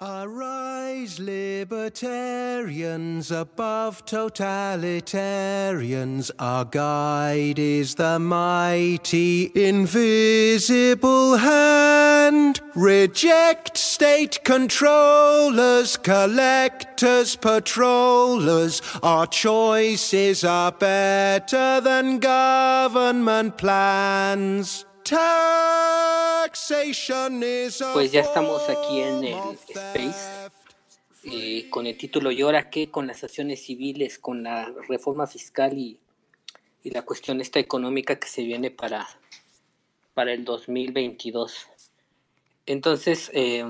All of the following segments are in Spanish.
Arise, libertarians above totalitarians. Our guide is the mighty invisible hand. Reject state controllers, collectors, patrollers. Our choices are better than government plans. Pues ya estamos aquí en el Space eh, con el título ¿Y ahora qué? Con las acciones civiles, con la reforma fiscal y, la cuestión esta económica que se viene para, para el 2022. Entonces, eh,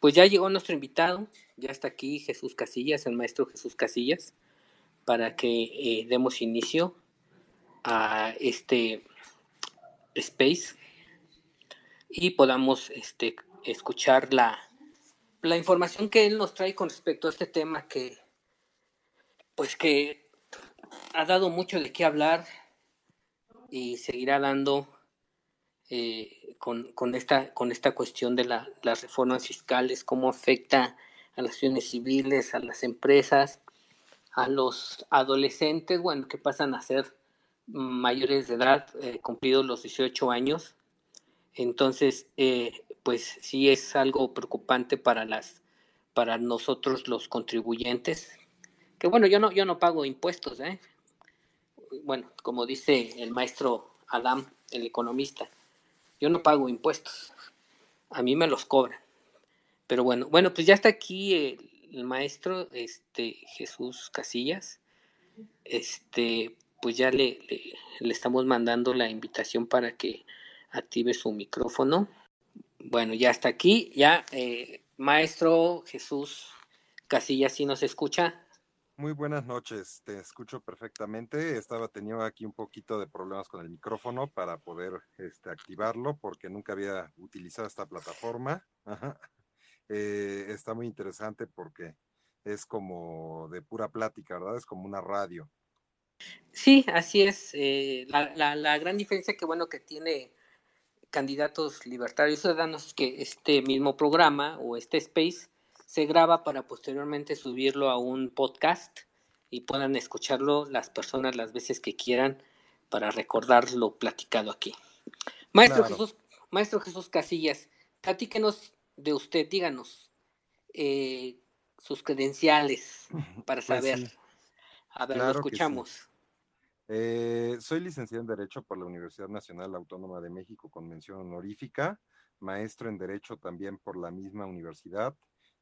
pues ya llegó nuestro invitado, ya está aquí Jesús Casillas, el maestro Jesús Casillas, para que eh, demos inicio a este Space y podamos este, escuchar la, la información que él nos trae con respecto a este tema que pues que ha dado mucho de qué hablar y seguirá dando eh, con, esta, con esta cuestión de la, las reformas fiscales, cómo afecta a las acciones civiles, a las empresas, a los adolescentes, bueno, que pasan a ser mayores de edad, eh, cumplidos los 18 años. Entonces, eh, pues sí es algo preocupante para las para nosotros los contribuyentes. Que bueno, yo no yo no pago impuestos, ¿eh? Bueno, como dice el maestro Adam, el economista, yo no pago impuestos. A mí me los cobran. Pero bueno, bueno, pues ya está aquí el, el maestro este Jesús Casillas. Este, pues ya le, le, estamos mandando la invitación para que active su micrófono. Bueno, ya está aquí, ya eh, maestro Jesús Casillas, ¿sí nos escucha? Muy buenas noches, te escucho perfectamente. Estaba teniendo aquí un poquito de problemas con el micrófono para poder este, activarlo porque nunca había utilizado esta plataforma. Eh, está muy interesante porque es como de pura plática, ¿verdad? Es como una radio. Sí, así es. Eh, la, la, gran diferencia que bueno que tiene candidatos libertarios ciudadanos es que este mismo programa o este space se graba para posteriormente subirlo a un podcast y puedan escucharlo las personas las veces que quieran para recordar lo platicado aquí. Maestro Jesús, Maestro Jesús Casillas, platíquenos de usted, díganos eh, sus credenciales para pues saber. A ver, lo escuchamos. Eh, soy licenciado en Derecho por la Universidad Nacional Autónoma de México con mención honorífica, maestro en Derecho también por la misma universidad,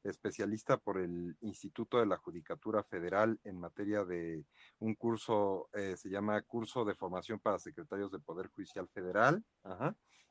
especialista por el Instituto de la Judicatura Federal en materia de un curso, eh, se llama Curso de Formación para Secretarios de Poder Judicial Federal.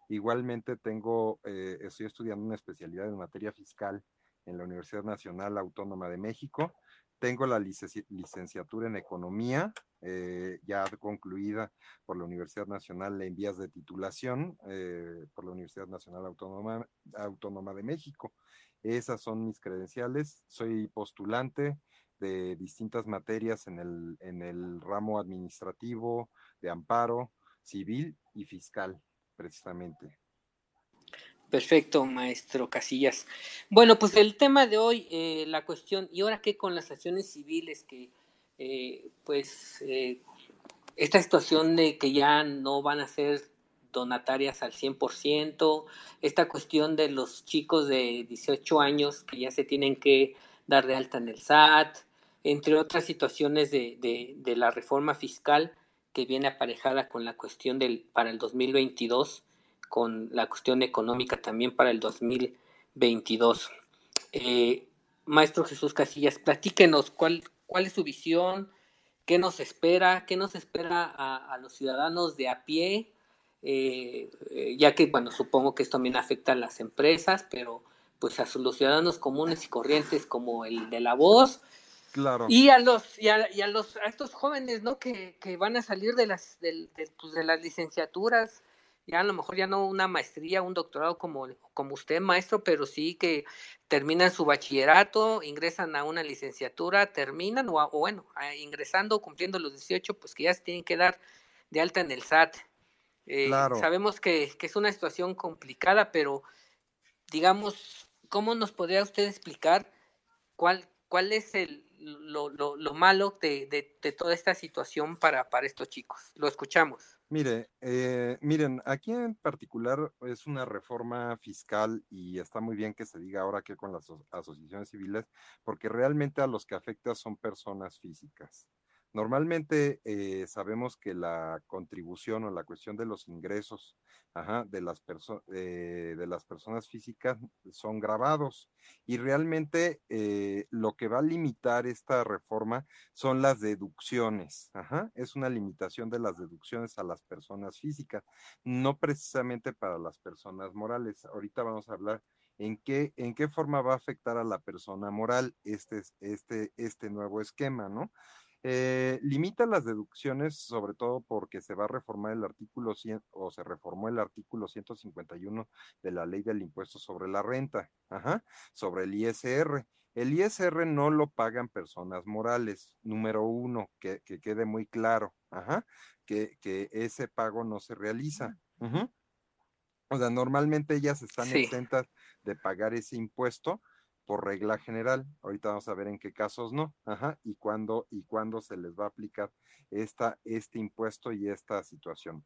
Igualmente tengo, eh, estoy estudiando una especialidad en materia fiscal en la Universidad Nacional Autónoma de México tengo la licenciatura en Economía, eh, ya concluida por la Universidad Nacional en vías de titulación, eh, por la Universidad Nacional Autónoma, Autónoma de México. Esas son mis credenciales. Soy postulante de distintas materias en el, en el ramo administrativo, de amparo, civil y fiscal, precisamente. Perfecto, maestro Casillas. Bueno, pues el tema de hoy, eh, la cuestión, ¿y ahora qué con las acciones civiles? Que, eh, pues, eh, esta situación de que ya no van a ser donatarias al 100%, esta cuestión de los chicos de 18 años que ya se tienen que dar de alta en el SAT, entre otras situaciones de, de, de la reforma fiscal que viene aparejada con la cuestión del para el 2022 con la cuestión económica también para el 2022. Eh, Maestro Jesús Casillas, platíquenos cuál, cuál es su visión, qué nos espera, qué nos espera a, los ciudadanos de a pie, eh, eh, ya que, bueno, supongo que esto también afecta a las empresas, pero pues a los ciudadanos comunes y corrientes como el de la voz, Claro. Y a los, y a, y a los, a estos jóvenes, ¿no? Que, que van a salir de las, de, pues, de las licenciaturas, ya a lo mejor ya no una maestría, un doctorado como, como usted, maestro, pero sí que terminan su bachillerato, ingresan a una licenciatura, terminan, o, bueno, ingresando, cumpliendo los 18, pues que ya se tienen que dar de alta en el SAT. Eh, sabemos que, que, es una situación complicada, pero digamos, cómo nos podría usted explicar cuál, cuál es el, lo, lo, lo malo de, de, de, toda esta situación para, para estos chicos? Lo escuchamos. Mire, eh, miren, aquí en particular es una reforma fiscal y está muy bien que se diga ahora que con las asociaciones civiles, porque realmente a los que afecta son personas físicas. Normalmente eh, sabemos que la contribución o la cuestión de los ingresos ajá, de, las eh, de las personas físicas son grabados y realmente eh, lo que va a limitar esta reforma son las deducciones. Ajá, es una limitación de las deducciones a las personas físicas, no precisamente para las personas morales. Ahorita vamos a hablar en qué, en qué forma va a afectar a la persona moral este, este, este nuevo esquema, ¿no? Eh, limita las deducciones, sobre todo porque se va a reformar el artículo 100 o se reformó el artículo 151 de la ley del impuesto sobre la renta, ajá, sobre el ISR. El ISR no lo pagan personas morales, número uno, que, que quede muy claro, ajá, que, que, ese pago no se realiza. Uh O sea, normalmente ellas están sí. exentas de pagar ese impuesto, por regla general. Ahorita vamos a ver en qué casos no, ajá, y cuándo y cuándo se les va a aplicar esta, este impuesto y esta situación.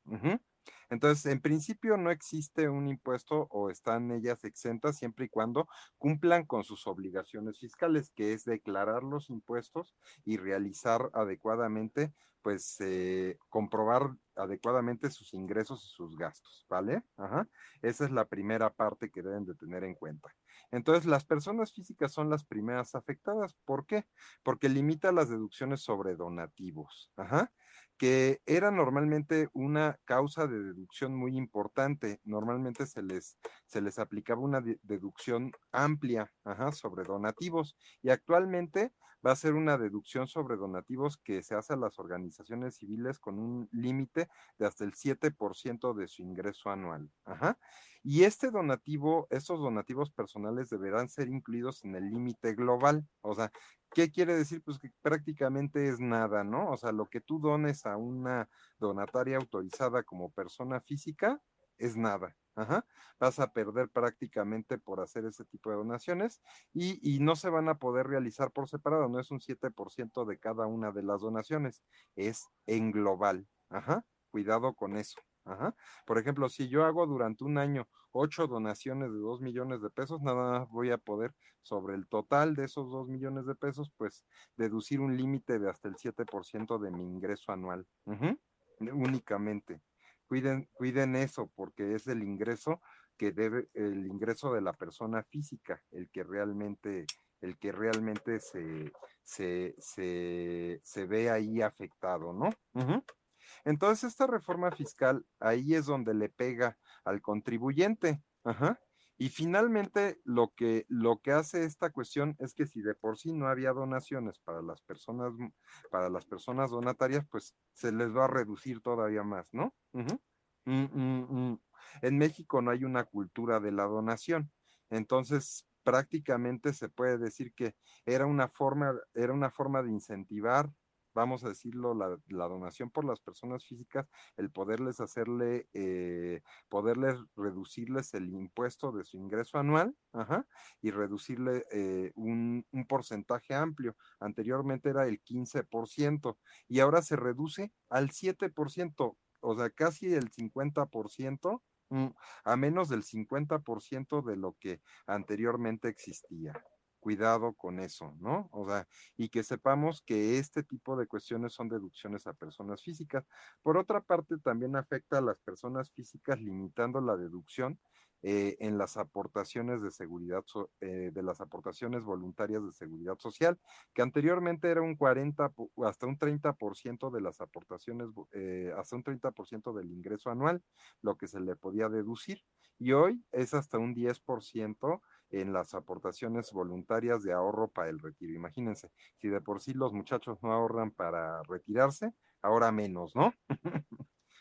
Entonces, en principio no existe un impuesto o están ellas exentas siempre y cuando cumplan con sus obligaciones fiscales, que es declarar los impuestos y realizar adecuadamente, pues, eh, comprobar adecuadamente sus ingresos y sus gastos, ¿vale? Ajá. Esa es la primera parte que deben de tener en cuenta. Entonces, las personas físicas son las primeras afectadas. ¿Por qué? Porque limita las deducciones sobre donativos, ajá, que era normalmente una causa de deducción muy importante. Normalmente se les, se les aplicaba una de deducción amplia sobre donativos y actualmente va a ser una deducción sobre donativos que se hace a las organizaciones civiles con un límite de hasta el 7% de su ingreso anual. Ajá. Y este donativo, estos donativos personales deberán ser incluidos en el límite global. O sea, ¿qué quiere decir? Pues que prácticamente es nada, ¿no? O sea, lo que tú dones a una donataria autorizada como persona física es nada. Ajá. Vas a perder prácticamente por hacer ese tipo de donaciones y, y, no se van a poder realizar por separado, no es un 7% de cada una de las donaciones, es en global. Ajá. Cuidado con eso. Ajá. Por ejemplo, si yo hago durante un año ocho donaciones de dos millones de pesos, nada más voy a poder sobre el total de esos dos millones de pesos, pues deducir un límite de hasta el 7% de mi ingreso anual. Únicamente. Cuiden, cuiden eso porque es el ingreso que debe, el ingreso de la persona física, el que realmente, el que realmente se, se, se, se ve ahí afectado, ¿no? Uh. Entonces, esta reforma fiscal ahí es donde le pega al contribuyente. Y finalmente, lo que, lo que hace esta cuestión es que si de por sí no había donaciones para las personas, para las personas donatarias, pues se les va a reducir todavía más, ¿no? Mm, mm, mm. En México no hay una cultura de la donación. Entonces, prácticamente se puede decir que era una forma, era una forma de incentivar vamos a decirlo, la, donación por las personas físicas, el poderles hacerle, eh, poderles reducirles el impuesto de su ingreso anual ajá, y reducirle eh, un, un, porcentaje amplio. Anteriormente era el 15% y ahora se reduce al 7%, o sea, casi el 50%. Mm, a menos del 50% de lo que anteriormente existía cuidado con eso, ¿no? O sea, y que sepamos que este tipo de cuestiones son deducciones a personas físicas. Por otra parte, también afecta a las personas físicas limitando la deducción eh, en las aportaciones de seguridad, eh, de las aportaciones voluntarias de seguridad social, que anteriormente era un 40, hasta un 30% de las aportaciones, eh, hasta un 30% del ingreso anual, lo que se le podía deducir, y hoy es hasta un 10% en las aportaciones voluntarias de ahorro para el retiro. Imagínense, si de por sí los muchachos no ahorran para retirarse, ahora menos, ¿no?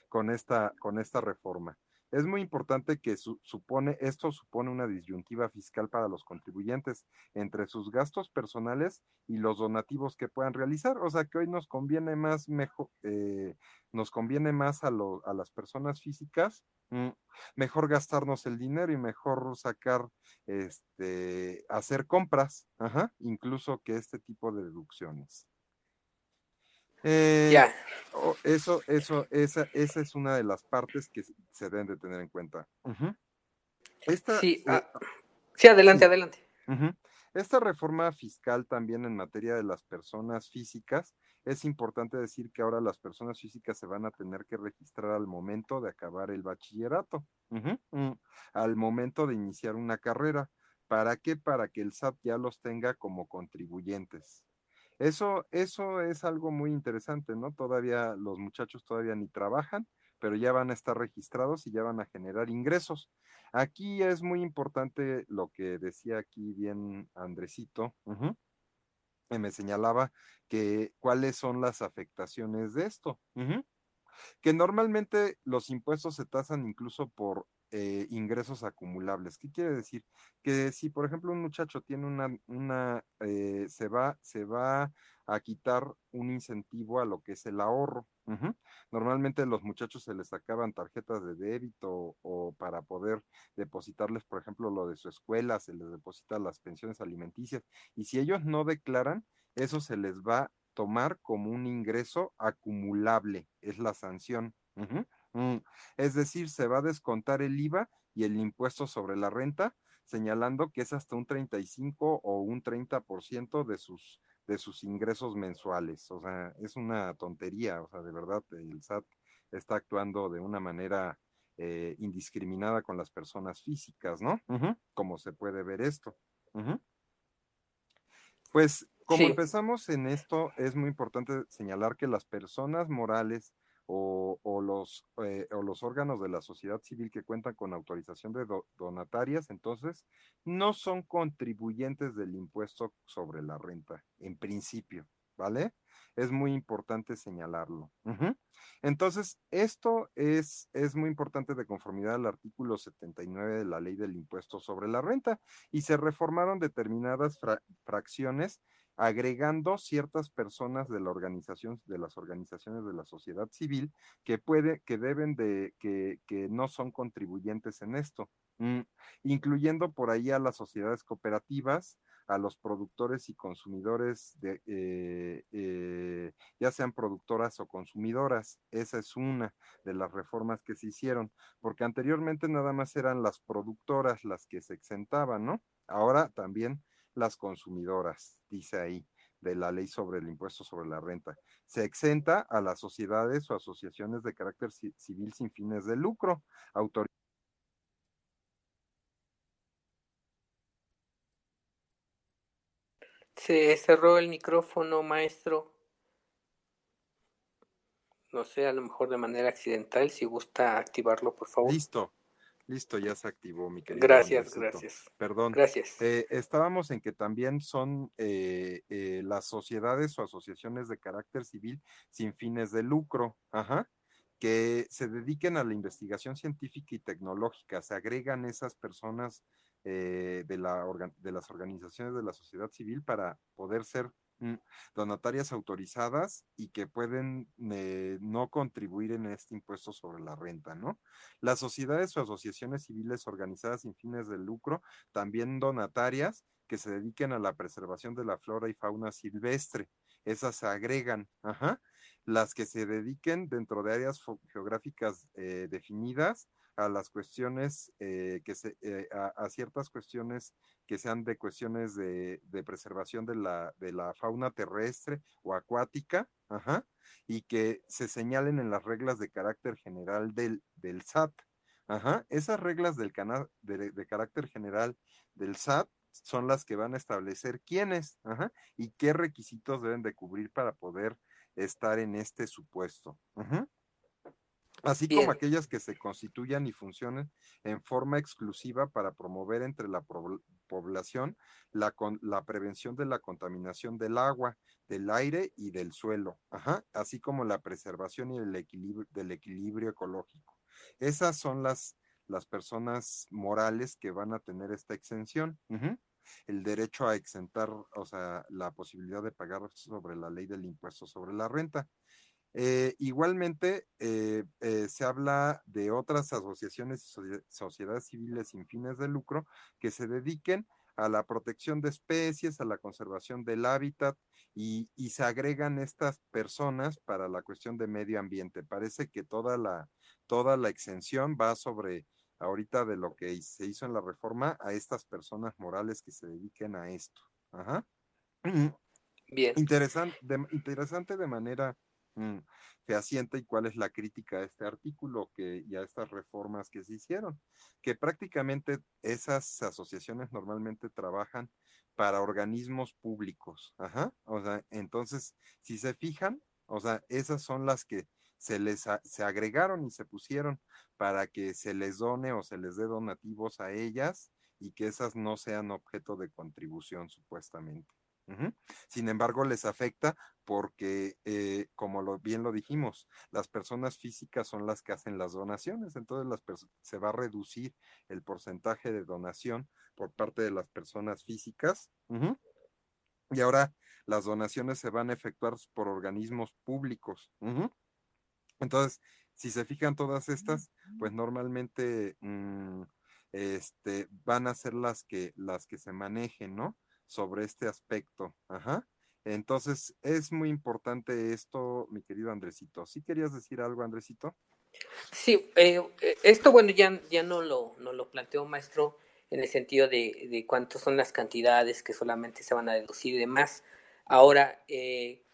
con, esta, con esta reforma. Es muy importante que supone, esto supone una disyuntiva fiscal para los contribuyentes entre sus gastos personales y los donativos que puedan realizar. O sea que hoy nos conviene más mejor, eh, nos conviene más a, a las personas físicas, mm, mejor gastarnos el dinero y mejor sacar, este, hacer compras, incluso que este tipo de deducciones. Eh, ya. Eso, eso, esa, esa es una de las partes que se deben de tener en cuenta. Esta, sí, ah, sí, adelante, adelante. Esta reforma fiscal también en materia de las personas físicas, es importante decir que ahora las personas físicas se van a tener que registrar al momento de acabar el bachillerato, mm, al momento de iniciar una carrera. ¿Para qué? Para que el SAT ya los tenga como contribuyentes. Eso, eso es algo muy interesante, ¿no? Todavía los muchachos todavía ni trabajan, pero ya van a estar registrados y ya van a generar ingresos. Aquí es muy importante lo que decía aquí bien Andresito, que me señalaba que cuáles son las afectaciones de esto. Que normalmente los impuestos se tasan incluso por eh, ingresos acumulables. ¿Qué quiere decir? Que si, por ejemplo, un muchacho tiene una, una eh, se va, se va a quitar un incentivo a lo que es el ahorro. Normalmente los muchachos se les sacaban tarjetas de débito o, para poder depositarles, por ejemplo, lo de su escuela, se les deposita las pensiones alimenticias. Y si ellos no declaran, eso se les va a tomar como un ingreso acumulable, es la sanción. Mm, es decir, se va a descontar el IVA y el impuesto sobre la renta, señalando que es hasta un 35 o un 30% de sus, de sus ingresos mensuales. O sea, es una tontería, o sea, de verdad, el SAT está actuando de una manera eh, indiscriminada con las personas físicas, ¿no? Como se puede ver esto. Pues como empezamos en esto, es muy importante señalar que las personas morales o, los, eh, o los órganos de la sociedad civil que cuentan con autorización de donatarias, entonces no son contribuyentes del impuesto sobre la renta, en principio, ¿vale? Es muy importante señalarlo. Entonces, esto es, es muy importante de conformidad al artículo 79 de la ley del impuesto sobre la renta y se reformaron determinadas fracciones agregando ciertas personas de de las organizaciones de la sociedad civil que puede, que deben de, que, que no son contribuyentes en esto, mm, incluyendo por ahí a las sociedades cooperativas, a los productores y consumidores de, eh, eh, ya sean productoras o consumidoras. Esa es una de las reformas que se hicieron, porque anteriormente nada más eran las productoras las que se exentaban, ¿no? Ahora también las consumidoras, dice ahí, de la ley sobre el impuesto sobre la renta. Se exenta a las sociedades o asociaciones de carácter civil sin fines de lucro. Se cerró el micrófono, maestro. No sé, a lo mejor de manera accidental, si gusta activarlo, por favor. Listo. Listo, ya se activó, mi querido. Gracias, gracias. Perdón. Gracias. Eh, estábamos en que también son eh, eh, las sociedades o asociaciones de carácter civil sin fines de lucro, ajá, que se dediquen a la investigación científica y tecnológica. Se agregan esas personas de, la de las organizaciones de la sociedad civil para poder ser donatarias autorizadas y que pueden eh, no contribuir en este impuesto sobre la renta, ¿no? Las sociedades o asociaciones civiles organizadas sin fines de lucro, también donatarias que se dediquen a la preservación de la flora y fauna silvestre, esas se agregan, ajá. Las que se dediquen dentro de áreas geográficas eh, definidas a las cuestiones eh, que se, a, ciertas cuestiones que sean de cuestiones de, preservación de la, de la, fauna terrestre o acuática, y que se señalen en las reglas de carácter general del, del SAT. Ajá. Esas reglas del canal de, carácter general del SAT son las que van a establecer quiénes y qué requisitos deben de cubrir para poder estar en este supuesto. Ajá así como aquellas que se constituyan y funcionen en forma exclusiva para promover entre la población la, la, prevención de la contaminación del agua, del aire y del suelo, así como la preservación y el equilibrio, del equilibrio ecológico. Esas son las, las personas morales que van a tener esta exención. El derecho a exentar, o sea, la posibilidad de pagar sobre la ley del impuesto sobre la renta. Eh, igualmente, eh, eh, se habla de otras asociaciones y sociedades civiles sin fines de lucro que se dediquen a la protección de especies, a la conservación del hábitat y, se agregan estas personas para la cuestión de medio ambiente. Parece que toda la, toda la exención va sobre ahorita de lo que se hizo en la reforma a estas personas morales que se dediquen a esto. Ajá. Bien. Interesante, interesante de manera fehaciente y cuál es la crítica a este artículo que, y a estas reformas que se hicieron, que prácticamente esas asociaciones normalmente trabajan para organismos públicos. Ajá. O sea, entonces, si se fijan, o sea, esas son las que se les se agregaron y se pusieron para que se les done o se les dé donativos a ellas y que esas no sean objeto de contribución supuestamente. Sin embargo, les afecta porque, eh, como lo, bien lo dijimos, las personas físicas son las que hacen las donaciones, entonces las se va a reducir el porcentaje de donación por parte de las personas físicas. Y ahora las donaciones se van a efectuar por organismos públicos. Entonces, si se fijan todas estas, pues normalmente mm, este, van a ser las que, las que se manejen, ¿no? Sobre este aspecto. Ajá. Entonces, es muy importante esto, mi querido Andresito. ¿Sí querías decir algo, Andresito? Sí, eh, eh, esto, bueno, ya, ya no, lo, no lo planteó, maestro, en el sentido de, de cuántas son las cantidades que solamente se van a deducir y demás. Ahora, eh,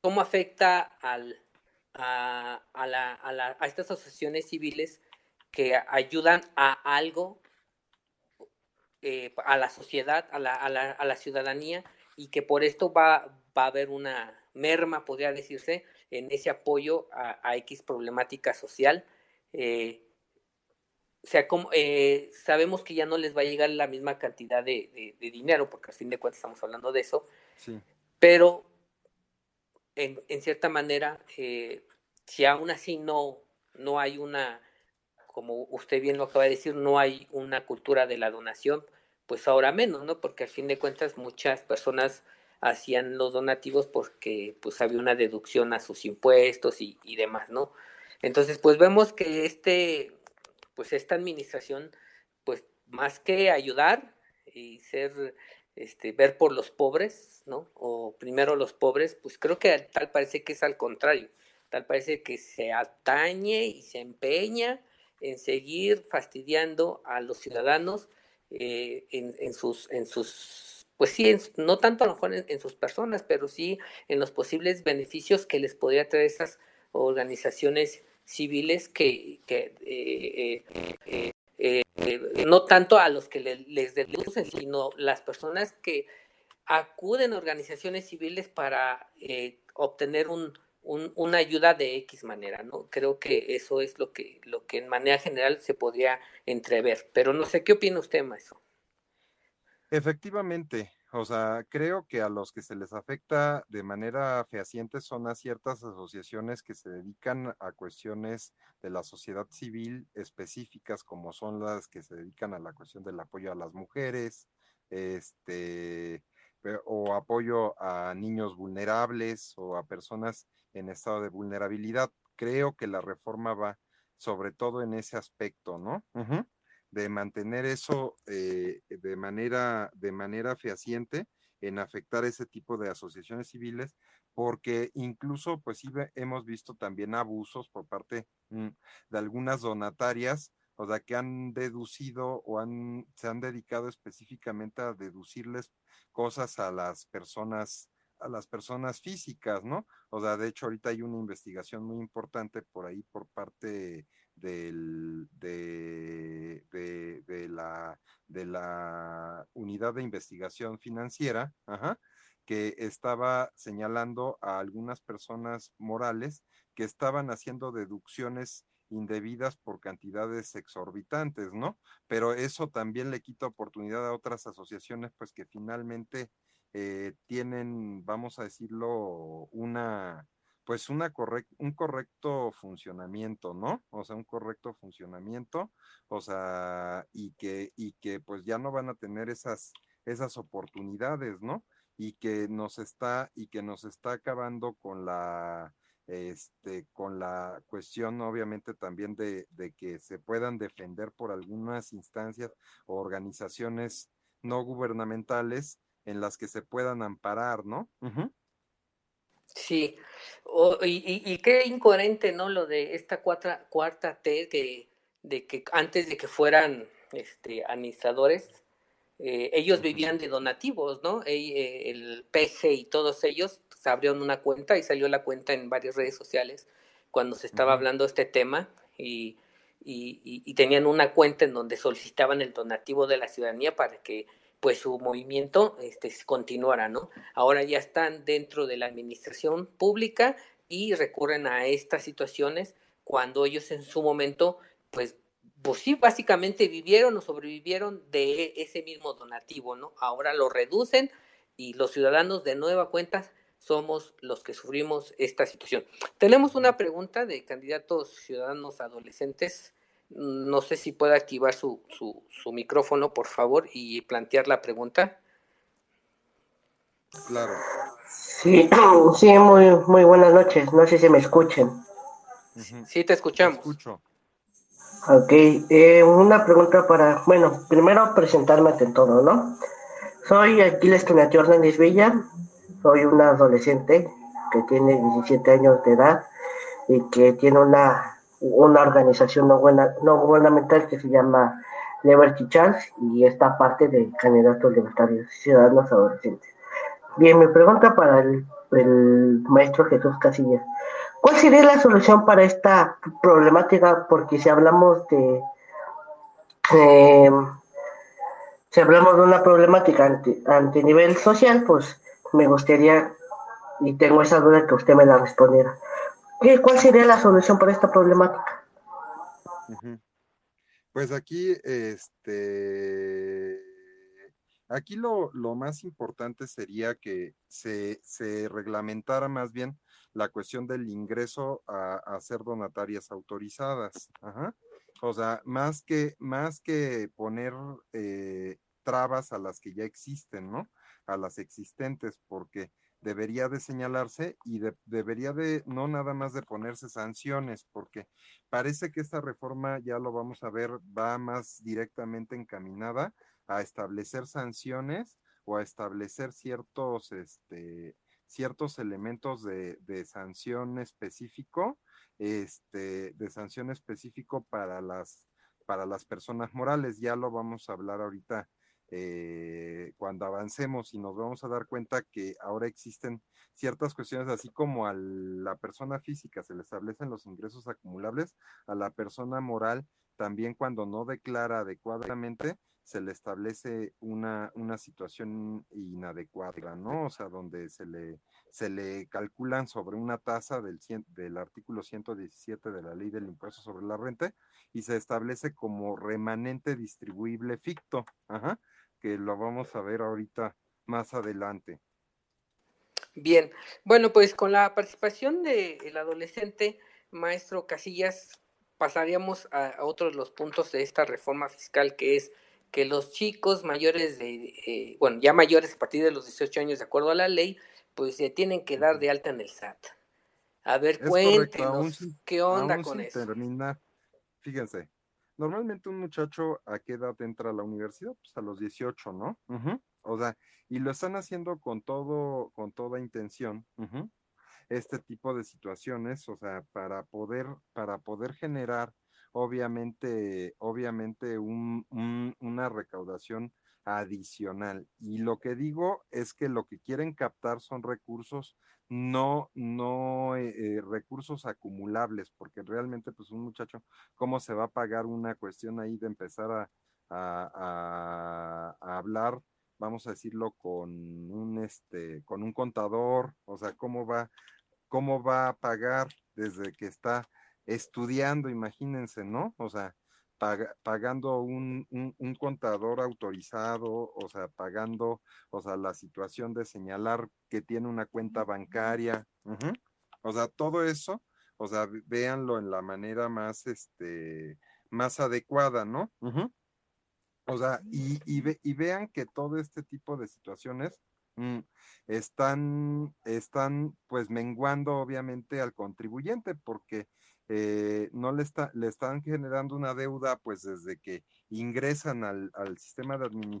¿cómo afecta al, a, a, la, a, la, a estas asociaciones civiles que ayudan a algo eh, a la sociedad, a la, a, la, a la, ciudadanía, y que por esto va, va a haber una merma, podría decirse, en ese apoyo a, X problemática social. Eh, o sea, como, eh, sabemos que ya no les va a llegar la misma cantidad de, de, dinero, porque al fin de cuentas estamos hablando de eso, sí. pero en, en, cierta manera, si aún así no, no hay una como usted bien lo acaba de decir, no hay una cultura de la donación, pues ahora menos, ¿no? Porque al fin de cuentas muchas personas hacían los donativos porque pues había una deducción a sus impuestos y, y demás, ¿no? Entonces, pues vemos que este, pues esta administración, pues más que ayudar y ser, este, ver por los pobres, ¿no? O primero los pobres, pues creo que tal parece que es al contrario, tal parece que se atañe y se empeña en seguir fastidiando a los ciudadanos eh, en, sus, en sus, pues sí, no tanto a lo mejor en, sus personas, pero sí en los posibles beneficios que les podría traer esas organizaciones civiles que, que eh, eh, no tanto a los que les deducen, sino las personas que acuden a organizaciones civiles para obtener un, una ayuda de X manera, ¿no? Creo que eso es lo que, lo que en manera general se podría entrever, pero no sé, ¿qué opina usted, maestro? Efectivamente, o sea, creo que a los que se les afecta de manera fehaciente son a ciertas asociaciones que se dedican a cuestiones de la sociedad civil específicas, como son las que se dedican a la cuestión del apoyo a las mujeres, este, o apoyo a niños vulnerables o a personas en estado de vulnerabilidad. Creo que la reforma va sobre todo en ese aspecto, ¿no? De mantener eso eh, de, manera, de manera fehaciente en afectar ese tipo de asociaciones civiles, porque incluso pues hemos visto también abusos por parte mm, de algunas donatarias, o sea, que han deducido o han, se han dedicado específicamente a deducirles cosas a las personas a las personas físicas, ¿no? O sea, de hecho ahorita hay una investigación muy importante por ahí por parte del, de, de, la, de la unidad de investigación financiera, que estaba señalando a algunas personas morales que estaban haciendo deducciones indebidas por cantidades exorbitantes, ¿no? Pero eso también le quita oportunidad a otras asociaciones, pues que finalmente eh, tienen, vamos a decirlo, una, pues una un correcto funcionamiento, ¿no? O sea, un correcto funcionamiento, o sea, y que, y que pues ya no van a tener esas, esas oportunidades, ¿no? Y que nos está, y que nos está acabando con la, este, con la cuestión obviamente también de, de, que se puedan defender por algunas instancias o organizaciones no gubernamentales en las que se puedan amparar, ¿no? Sí, y, qué incoherente, ¿no? Lo de esta cuarta, cuarta T, que, de que antes de que fueran este, administradores, eh, ellos vivían de donativos, ¿no? Eh, el PG y todos ellos se abrieron una cuenta y salió la cuenta en varias redes sociales cuando se estaba hablando de este tema y, y, tenían una cuenta en donde solicitaban el donativo de la ciudadanía para que pues su movimiento este, continuara, ¿no? Ahora ya están dentro de la administración pública y recurren a estas situaciones cuando ellos en su momento, pues, pues sí, básicamente vivieron o sobrevivieron de ese mismo donativo, ¿no? Ahora lo reducen y los ciudadanos de nueva cuenta somos los que sufrimos esta situación. Tenemos una pregunta de candidatos ciudadanos adolescentes no sé si puede activar su, su, su micrófono, por favor, y plantear la pregunta. Claro. Sí, sí, muy, muy buenas noches. No sé si me escuchen. Sí, te escuchamos. escucho. Ok, eh, una pregunta para, bueno, primero presentarme ante todo, ¿no? Soy Aquiles Tunatio Hernández Villa, soy una adolescente que tiene 17 años de edad y que tiene una una organización no, buena, no gubernamental que se llama Liberty Chance y está parte de Candidatos Libertarios Ciudadanos Adolescentes. Bien, mi pregunta para el, maestro Jesús Casillas. ¿Cuál sería la solución para esta problemática? Porque si hablamos de... Em, si hablamos de una problemática ante, ante nivel social, pues me gustaría, y tengo esa duda que usted me la respondiera. ¿Cuál sería la solución para esta problemática? Pues aquí, este, aquí lo, más importante sería que se, reglamentara más bien la cuestión del ingreso a, a ser donatarias autorizadas. O sea, más que, más que poner eh, trabas a las que ya existen, ¿no? A las existentes, porque debería de señalarse y debería de no nada más de ponerse sanciones, porque parece que esta reforma, ya lo vamos a ver, va más directamente encaminada a establecer sanciones o a establecer ciertos, este, ciertos elementos de, de sanción específico, este, de sanción específico para las, para las personas morales. Ya lo vamos a hablar ahorita eh, cuando avancemos y nos vamos a dar cuenta que ahora existen ciertas cuestiones, así como a la persona física se le establecen los ingresos acumulables, a la persona moral también cuando no declara adecuadamente se le establece una, una situación inadecuada, ¿no? O sea, donde se le, se le calculan sobre una tasa del, del artículo 117 de la ley del impuesto sobre la renta y se establece como remanente distribuible ficto. Ajá que lo vamos a ver ahorita más adelante. Bien, bueno, pues con la participación del adolescente maestro Casillas, pasaríamos a, otros los puntos de esta reforma fiscal, que es que los chicos mayores de, eh, bueno, ya mayores a partir de los 18 años, de acuerdo a la ley, pues se tienen que dar de alta en el SAT. A ver, cuéntenos, ¿qué onda con eso? Terminar, fíjense, Normalmente un muchacho a qué edad entra a la universidad? Pues a los 18, ¿no? O sea, y lo están haciendo con todo, con toda intención. Este tipo de situaciones, o sea, para poder, para poder generar, obviamente, obviamente, un, una recaudación adicional. Y lo que digo es que lo que quieren captar son recursos, no, no eh, eh, recursos acumulables, porque realmente, pues un muchacho, ¿cómo se va a pagar una cuestión ahí de empezar a, a, hablar, vamos a decirlo, con un, este, con un contador? O sea, ¿cómo va, cómo va a pagar desde que está estudiando? Imagínense, ¿no? O sea, pagando un, un, contador autorizado, o sea, pagando, o sea, la situación de señalar que tiene una cuenta bancaria. O sea, todo eso, o sea, véanlo en la manera más, este, más adecuada, ¿no? O sea, y, y, vean que todo este tipo de situaciones mm, están, están pues menguando obviamente al contribuyente porque eh, no le, está, le están generando una deuda pues desde que ingresan al, sistema de,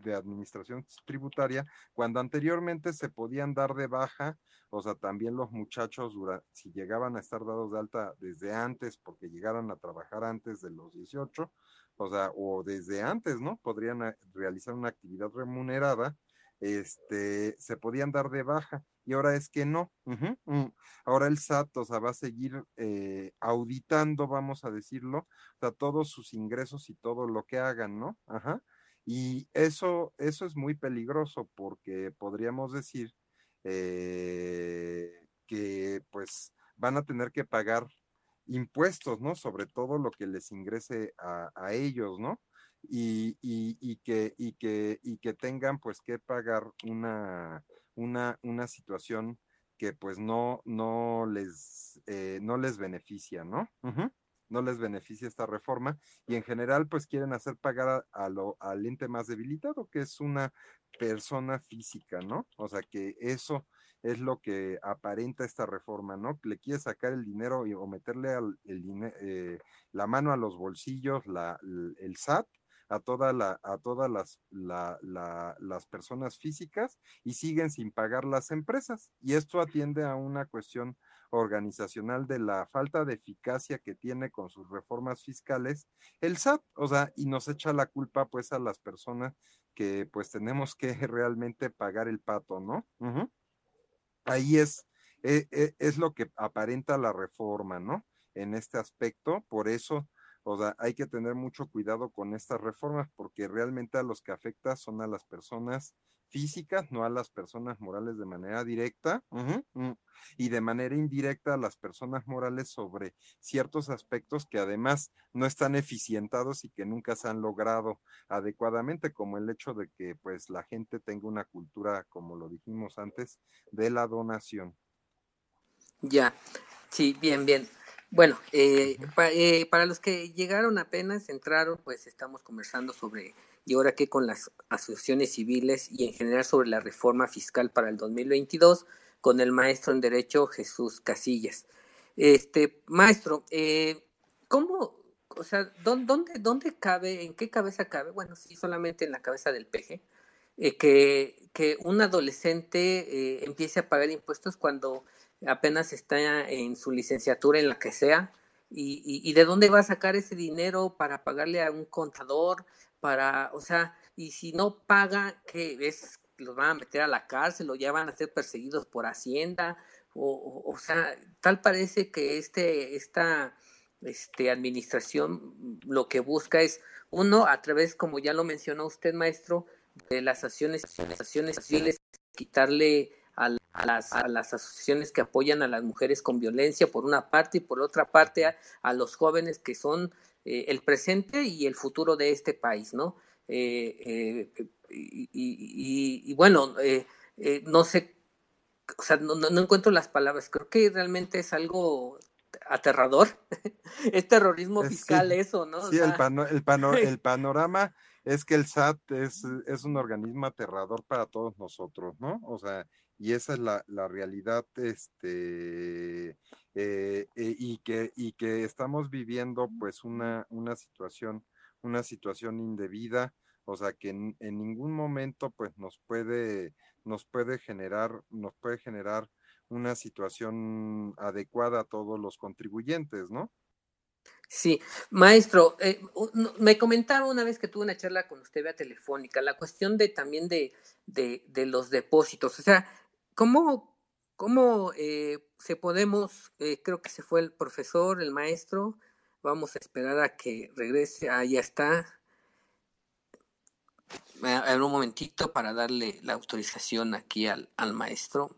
de, administración tributaria, cuando anteriormente se podían dar de baja, o sea, también los muchachos, si llegaban a estar dados de alta desde antes, porque llegaran a trabajar antes de los 18, o sea, o desde antes, ¿no? Podrían eh, realizar una actividad remunerada, este, se podían dar de baja y ahora es que no. Mm. Ahora el SAT, va a seguir eh, auditando, vamos a decirlo, o sea, todos sus ingresos y todo lo que hagan, ¿no? Ajá. Y eso, eso es muy peligroso porque podríamos decir eh, que pues van a tener que pagar impuestos, ¿no? Sobre todo lo que les ingrese a, ellos, ¿no? Y, y, que, y, que, y que tengan pues que pagar una, una, una situación que pues no, no, les, eh, no les beneficia, ¿no? No les beneficia esta reforma y en general pues quieren hacer pagar a, lo, al ente más debilitado, que es una persona física, ¿no? O sea que eso es lo que aparenta esta reforma, ¿no? Le quiere sacar el dinero o meterle el eh, la mano a los bolsillos, la, el SAT, a, la, a todas las, las personas físicas y siguen sin pagar las empresas. Y esto atiende a una cuestión organizacional de la falta de eficacia que tiene con sus reformas fiscales el SAT, o sea, y nos echa la culpa pues a las personas que pues tenemos que realmente pagar el pato, ¿no? ahí e, e, es, lo que aparenta la reforma, ¿no? En este aspecto, por eso, o sea, hay que tener mucho cuidado con estas reformas, porque realmente a los que afecta son a las personas físicas, no a las personas morales de manera directa, mm, y de manera indirecta a las personas morales sobre ciertos aspectos que además no están eficientados y que nunca se han logrado adecuadamente, como el hecho de que pues la gente tenga una cultura, como lo dijimos antes, de la donación. Ya, sí, bien, bien. Bueno, eh, eh, para los que llegaron apenas, entraron, pues estamos conversando sobre y ahora qué con las asociaciones civiles y en general sobre la reforma fiscal para el 2022 con el maestro en Derecho Jesús Casillas. Este, maestro, eh, ¿cómo, o sea, ¿dónde, dónde cabe, en qué cabeza cabe? Bueno, sí, solamente en la cabeza del peje, eh, que, que un adolescente eh, empiece a pagar impuestos cuando apenas está en su licenciatura en la que sea, y, de dónde va a sacar ese dinero para pagarle a un contador, para, o sea, y si no paga, que es, los van a meter a la cárcel o ya van a ser perseguidos por Hacienda, o, o, sea, tal parece que este, esta este, administración lo que busca es, uno, a través, como ya lo mencionó usted, maestro, de las acciones, acciones civiles, quitarle a, las, a, las, asociaciones que apoyan a las mujeres con violencia, por una parte, y por otra parte a los jóvenes que son eh, el presente y el futuro de este país, ¿no? Eh, eh, y, bueno, no sé, o sea, no, no, encuentro las palabras, creo que realmente es algo aterrador, es terrorismo fiscal eso, ¿no? Sí, el, el, panorama es que el SAT es, es un organismo aterrador para todos nosotros, ¿no? O sea, y esa es la, la realidad, este, eh, eh, y, que, y que estamos viviendo pues una, una situación, una situación indebida, o sea que en, ningún momento pues nos puede, nos puede generar, nos puede generar una situación adecuada a todos los contribuyentes, ¿no? Sí, maestro, eh, me comentaba una vez que tuve una charla con usted vía telefónica, la cuestión de también de, de, de los depósitos, o sea, ¿cómo, ¿Cómo eh, se podemos, eh, creo que se fue el profesor, el maestro, vamos a esperar a que regrese, ahí está, en un momentito para darle la autorización aquí al, al maestro.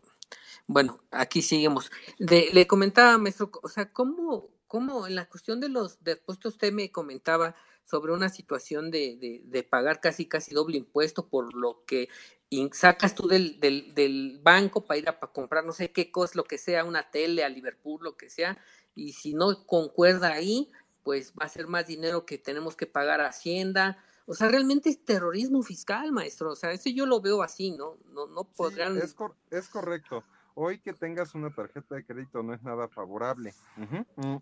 Bueno, aquí seguimos. le comentaba, maestro, o sea, ¿cómo, ¿cómo en la cuestión de los depósitos usted me comentaba sobre una situación de, de, pagar casi casi doble impuesto por lo que sacas tú del, del, del banco para ir a comprar no sé qué cosa, lo que sea, una tele a Liverpool, lo que sea, y si no concuerda ahí, pues va a ser más dinero que tenemos que pagar a Hacienda. O sea, realmente es terrorismo fiscal, maestro. O sea, eso yo lo veo así, ¿no? No, no podrían... es, es correcto. Hoy que tengas una tarjeta de crédito no es nada favorable. Mm,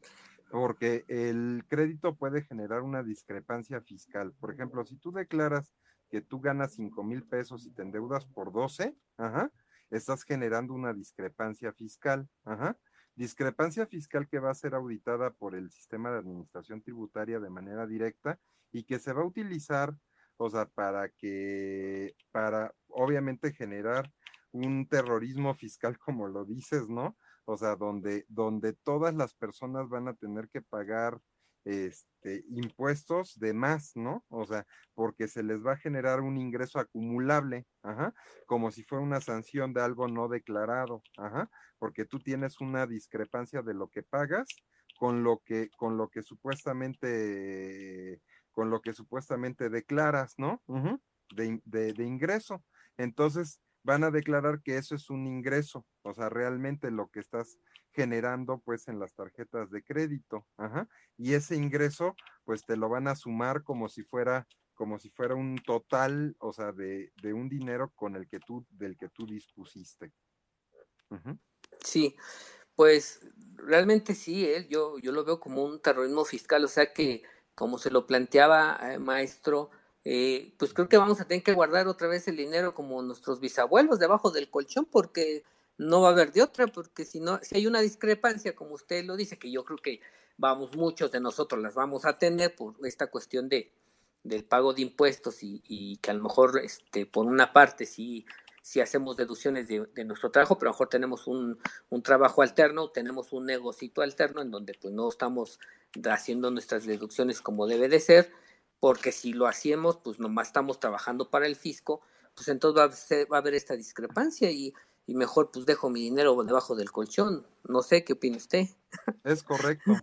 porque el crédito puede generar una discrepancia fiscal. Por ejemplo, si tú declaras que tú ganas 5 mil pesos y te endeudas por 12, ajá, estás generando una discrepancia fiscal. Ajá. Discrepancia fiscal que va a ser auditada por el sistema de administración tributaria de manera directa y que se va a utilizar, o sea, para que, para obviamente generar un terrorismo fiscal, como lo dices, ¿no? O sea, donde, donde todas las personas van a tener que pagar este, impuestos de más, ¿no? O sea, porque se les va a generar un ingreso acumulable, ajá, como si fuera una sanción de algo no declarado, ajá, porque tú tienes una discrepancia de lo que pagas con lo que, con lo que supuestamente, con lo que supuestamente declaras, ¿no? de, de ingreso. Entonces, van a declarar que eso es un ingreso, o sea, realmente lo que estás generando pues en las tarjetas de crédito, ajá, y ese ingreso pues te lo van a sumar como si fuera como si fuera un total, o sea, de, de un dinero con el que tú, del que tú dispusiste. Sí, pues realmente sí, ¿eh? yo, yo lo veo como un terrorismo fiscal, o sea que como se lo planteaba eh, maestro, eh, pues creo que vamos a tener que guardar otra vez el dinero como nuestros bisabuelos debajo del colchón porque no va a haber de otra, porque si no, si hay una discrepancia, como usted lo dice, que yo creo que vamos, muchos de nosotros las vamos a tener por esta cuestión de del pago de impuestos y, que a lo mejor este por una parte sí si hacemos deducciones de, nuestro trabajo, pero a lo mejor tenemos un, un, trabajo alterno, tenemos un negocito alterno en donde pues no estamos haciendo nuestras deducciones como debe de ser, porque si lo hacemos, pues nomás estamos trabajando para el fisco, pues entonces va a, haber esta discrepancia y, y, mejor pues dejo mi dinero debajo del colchón. No sé, ¿qué opina usted? Es correcto.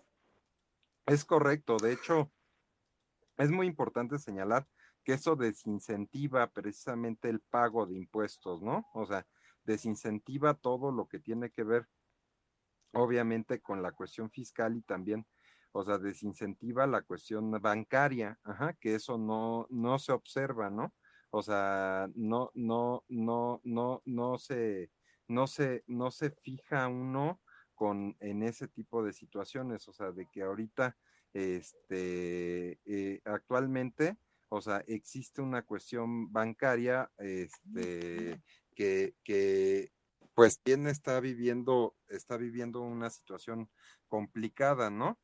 Es correcto. De hecho, es muy importante señalar que eso desincentiva precisamente el pago de impuestos, ¿no? O sea, desincentiva todo lo que tiene que ver, obviamente, con la cuestión fiscal y también o sea, desincentiva la cuestión bancaria, ajá, que eso no, no se observa, ¿no? O sea, no, no, no, no, no se, no se, no se fija uno con en ese tipo de situaciones, o sea, de que ahorita, este, eh, actualmente, o sea, existe una cuestión bancaria, este, que, que pues quien está viviendo, está viviendo una situación complicada, ¿no?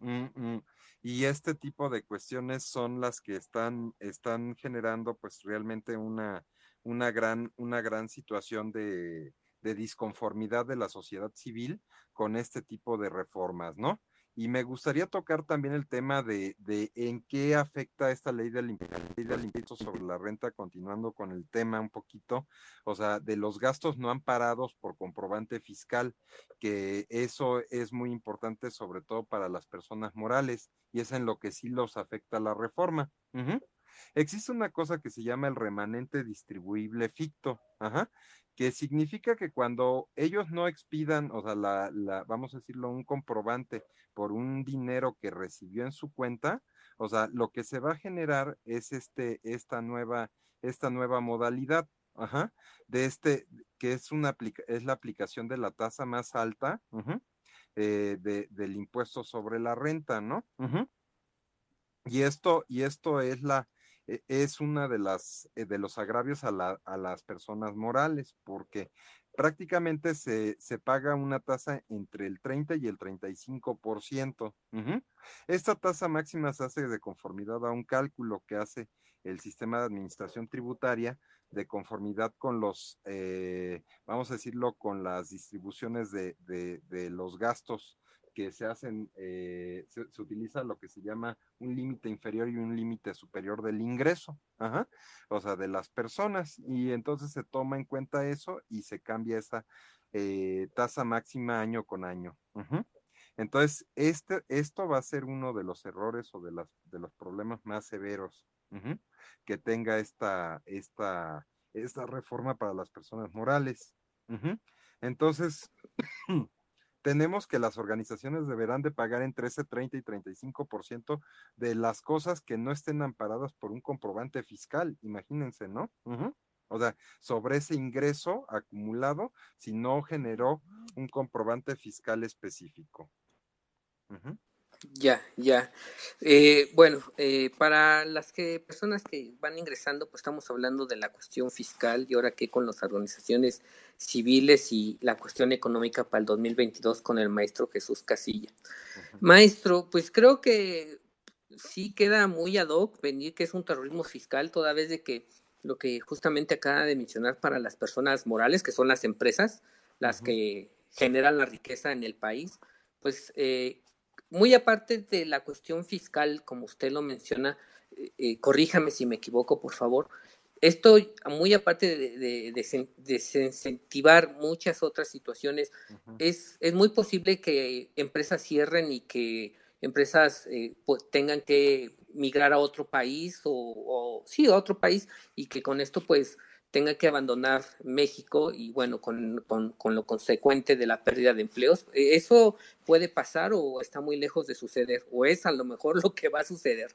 Mm, mm. Y este tipo de cuestiones son las que están, están generando pues realmente una, una, gran, una gran situación de, de disconformidad de la sociedad civil con este tipo de reformas, ¿no? Y me gustaría tocar también el tema de, de en qué afecta esta ley del, impuesto sobre la renta, continuando con el tema un poquito, o sea, de los gastos no amparados por comprobante fiscal, que eso es muy importante sobre todo para las personas morales y es en lo que sí los afecta la reforma. Existe una cosa que se llama el remanente distribuible ficto, ajá, que significa que cuando ellos no expidan, o sea, la, la, vamos a decirlo, un comprobante por un dinero que recibió en su cuenta, o sea, lo que se va a generar es este, esta nueva, esta nueva modalidad, ajá, de este, que es una es la aplicación de la tasa más alta, eh, de, del impuesto sobre la renta, ¿no? Y esto, y esto es la, es una de las eh, de los agravios a, la, a las personas morales, porque prácticamente se, se, paga una tasa entre el 30 y el 35%. Esta tasa máxima se hace de conformidad a un cálculo que hace el sistema de administración tributaria de conformidad con los, eh, vamos a decirlo, con las distribuciones de, de, de los gastos que se hacen, eh, se, utiliza lo que se llama un límite inferior y un límite superior del ingreso, o sea, de las personas, y entonces se toma en cuenta eso y se cambia esa eh, tasa máxima año con año. Entonces, este, esto va a ser uno de los errores o de, las, de los problemas más severos que tenga esta, esta, esta reforma para las personas morales. Entonces, tenemos que las organizaciones deberán de pagar entre ese 30 y 35% de las cosas que no estén amparadas por un comprobante fiscal, imagínense, ¿no? O sea, sobre ese ingreso acumulado, si no generó un comprobante fiscal específico. Ya, ya. Eh, bueno, eh, para las que personas que van ingresando, pues estamos hablando de la cuestión fiscal y ahora qué con las organizaciones civiles y la cuestión económica para el 2022 con el maestro Jesús Casilla. Maestro, pues creo que sí queda muy ad hoc venir que es un terrorismo fiscal, toda vez de que lo que justamente acaba de mencionar para las personas morales, que son las empresas, las que generan la riqueza en el país, pues eh, muy aparte de la cuestión fiscal, como usted lo menciona, eh, eh, corríjame si me equivoco, por favor, esto, muy aparte de, de, desincentivar muchas otras situaciones, es, es muy posible que empresas cierren y que empresas eh, pues, tengan que migrar a otro país o, o, sí, a otro país y que con esto pues tenga que abandonar México y bueno, con, con, lo consecuente de la pérdida de empleos. ¿E-, ¿Eso puede pasar o está muy lejos de suceder? ¿O es a lo mejor lo que va a suceder?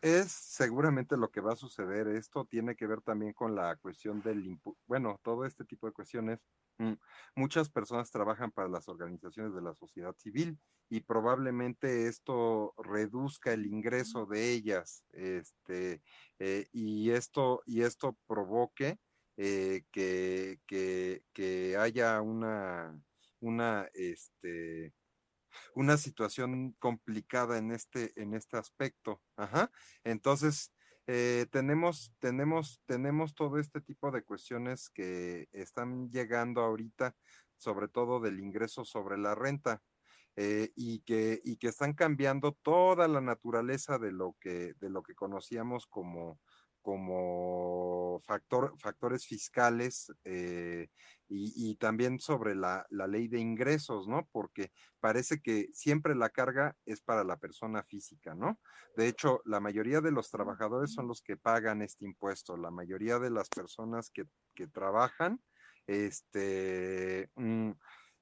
Es seguramente lo que va a suceder. Esto tiene que ver también con la cuestión del, bueno, todo este tipo de cuestiones. Mm, muchas personas trabajan para las organizaciones de la sociedad civil y probablemente esto reduzca el ingreso de ellas, este, eh, y esto y esto provoque eh, que, que, que, haya una una este una situación complicada en este, en este aspecto. Ajá. Entonces, eh, tenemos, tenemos, tenemos todo este tipo de cuestiones que están llegando ahorita, sobre todo del ingreso sobre la renta. Eh, y, que, y que están cambiando toda la naturaleza de lo que, de lo que conocíamos como, como factor, factores fiscales eh, y, también sobre la, la, ley de ingresos, ¿no? Porque parece que siempre la carga es para la persona física, ¿no? De hecho, la mayoría de los trabajadores son los que pagan este impuesto, la mayoría de las personas que, que trabajan, este, mm,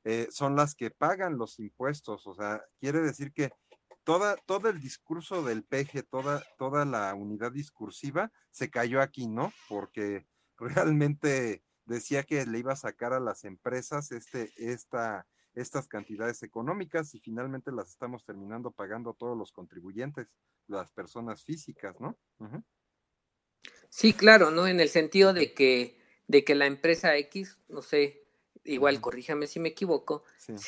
eh, son las que pagan los impuestos, o sea, quiere decir que toda, todo el discurso del peje, toda, toda la unidad discursiva se cayó aquí, ¿no? Porque realmente decía que le iba a sacar a las empresas este, esta, estas cantidades económicas y finalmente las estamos terminando pagando todos los contribuyentes, las personas físicas, ¿no? Sí, claro, ¿no? En el sentido de que, de que la empresa X, no sé, igual corríjame si me equivoco,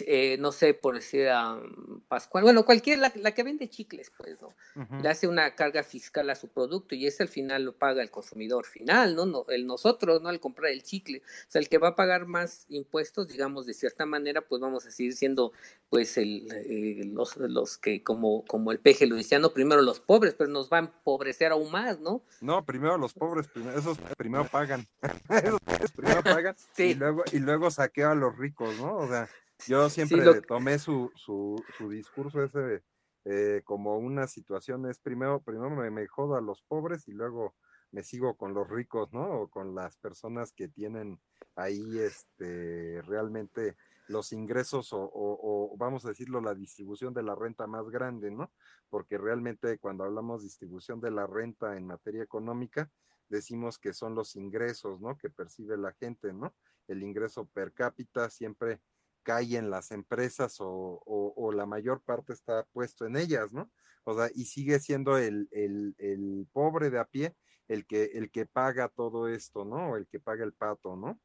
eh, no sé, por decir a Pascual, bueno, cualquier, la, que vende chicles, pues, ¿no? Le hace una carga fiscal a su producto y ese al final lo paga el consumidor final, ¿no? no el nosotros, ¿no? Al comprar el chicle. O sea, el que va a pagar más impuestos, digamos, de cierta manera, pues vamos a seguir siendo, pues, el, eh, los, los que, como, como el peje lo decía, no, primero los pobres, pero nos va a empobrecer aún más, ¿no? No, primero los pobres, primero, esos primero pagan. esos primero pagan y luego, y luego saqueo a los ricos, ¿no? O sea, yo siempre tomé su, su, su, discurso ese eh, como una situación, es primero, primero me, me jodo a los pobres y luego me sigo con los ricos, ¿no? O con las personas que tienen ahí este realmente los ingresos o, o, vamos a decirlo, la distribución de la renta más grande, ¿no? Porque realmente cuando hablamos distribución de la renta en materia económica, decimos que son los ingresos, ¿no? Que percibe la gente, ¿no? El ingreso per cápita siempre cae en las empresas o, o, la mayor parte está puesto en ellas, ¿no? O sea, y sigue siendo el, el, el, pobre de a pie el que, el que paga todo esto, ¿no? O el que paga el pato, ¿no?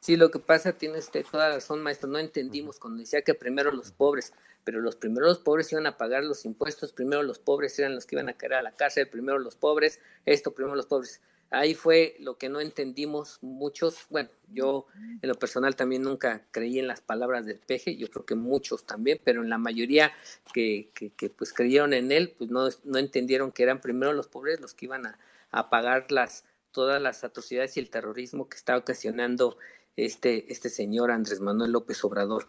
Sí, lo que pasa, tiene usted toda razón, maestro, no entendimos cuando decía que primero los pobres, pero los primeros los pobres iban a pagar los impuestos, primero los pobres eran los que iban a caer a la cárcel, primero los pobres, esto, primero los pobres. Ahí fue lo que no entendimos muchos, bueno, yo en lo personal también nunca creí en las palabras del peje, yo creo que muchos también, pero en la mayoría que, que, pues creyeron en él, pues no, no entendieron que eran primero los pobres los que iban a, a pagar las todas las atrocidades y el terrorismo que está ocasionando este, este señor Andrés Manuel López Obrador.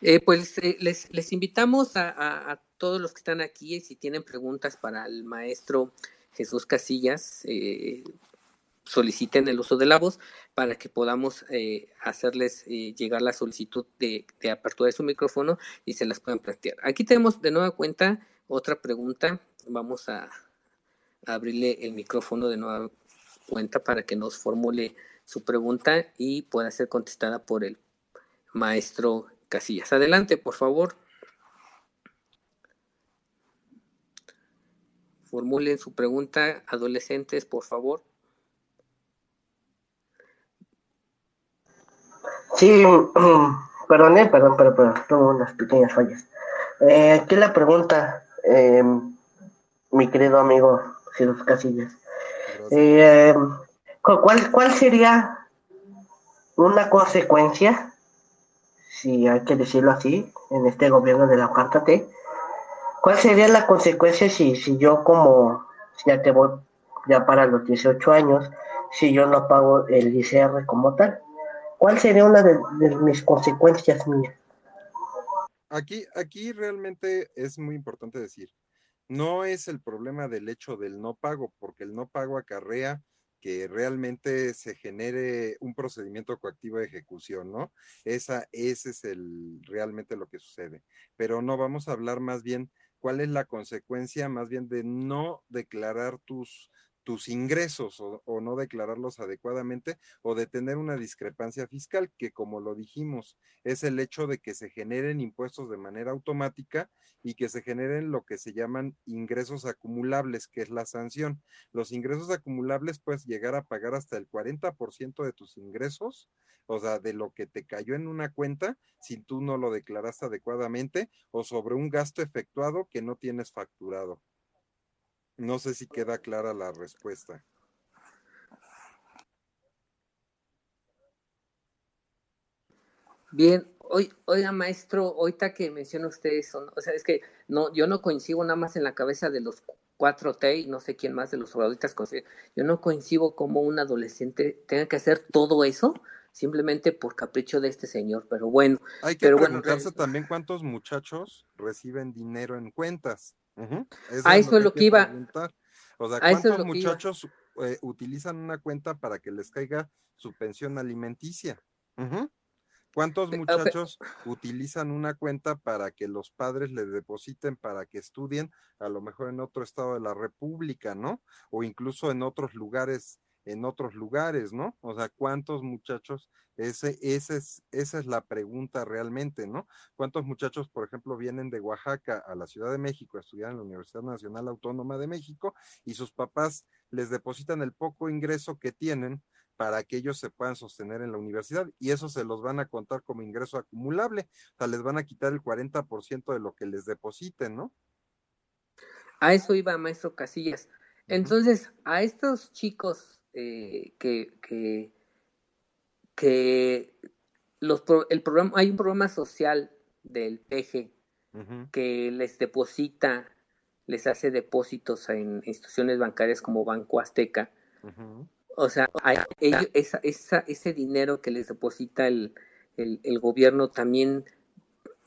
Eh, pues eh, les, invitamos a, todos los que están aquí, si tienen preguntas para el maestro Jesús Casillas, eh, soliciten el uso de la voz para que podamos eh, hacerles eh, llegar la solicitud de, de, apertura de su micrófono y se las puedan plantear. Aquí tenemos de nueva cuenta otra pregunta. Vamos a, a abrirle el micrófono de nueva cuenta para que nos formule su pregunta y pueda ser contestada por el maestro Casillas. Adelante, por favor. Formulen su pregunta, adolescentes, por favor. Sí, perdón, perdón, perdón, perdón, tengo unas pequeñas fallas. Eh, aquí la pregunta, eh, mi querido amigo Jesús Casillas. Eh, ¿cuál, ¿Cuál sería una consecuencia, si hay que decirlo así, en este gobierno de la Carta T? ¿Cuál sería la consecuencia si, si yo como, ya te voy ya para los 18 años, si yo no pago el ICR como tal? ¿Cuál sería una de, de mis consecuencias mías? Aquí, aquí realmente es muy importante decir, no es el problema del hecho del no pago, porque el no pago acarrea que realmente se genere un procedimiento coactivo de ejecución, ¿no? Esa, ese es el realmente lo que sucede. Pero no vamos a hablar más bien cuál es la consecuencia más bien de no declarar tus tus ingresos o, no declararlos adecuadamente o de tener una discrepancia fiscal, que como lo dijimos, es el hecho de que se generen impuestos de manera automática y que se generen lo que se llaman ingresos acumulables, que es la sanción. Los ingresos acumulables puedes llegar a pagar hasta el 40% de tus ingresos, o sea, de lo que te cayó en una cuenta si tú no lo declaraste adecuadamente o sobre un gasto efectuado que no tienes facturado. No sé si queda clara la respuesta. Bien, hoy, oiga maestro, ahorita que menciona usted eso, o sea, es que no, yo no coincido nada más en la cabeza de los 4T y no sé quién más de los jugadores yo no coincido como un adolescente tenga que hacer todo eso simplemente por capricho de este señor, pero bueno. Hay que pero preguntarse bueno, también cuántos muchachos reciben dinero en cuentas. Uh -huh. Eso a es eso es lo que, iba. Preguntar. O sea, ¿cuántos muchachos eh, utilizan una cuenta para que les caiga su pensión alimenticia? Uh -huh. ¿Cuántos muchachos utilizan una cuenta para que los padres les depositen para que estudien, a lo mejor en otro estado de la República, ¿no? O incluso en otros lugares, en otros lugares, ¿no? O sea, ¿cuántos muchachos? Ese, ese es, esa es la pregunta realmente, ¿no? ¿Cuántos muchachos, por ejemplo, vienen de Oaxaca a la Ciudad de México a estudiar en la Universidad Nacional Autónoma de México y sus papás les depositan el poco ingreso que tienen para que ellos se puedan sostener en la universidad y eso se los van a contar como ingreso acumulable, o sea, les van a quitar el 40% de lo que les depositen, ¿no? A eso iba maestro Casillas. Entonces, a estos chicos eh, que, que, que los, el programa, hay un programa social del PG uh -huh. que les deposita, les hace depósitos en instituciones bancarias como Banco Azteca. Uh -huh. O sea, hay, ellos, esa, esa, ese dinero que les deposita el, el, el, gobierno también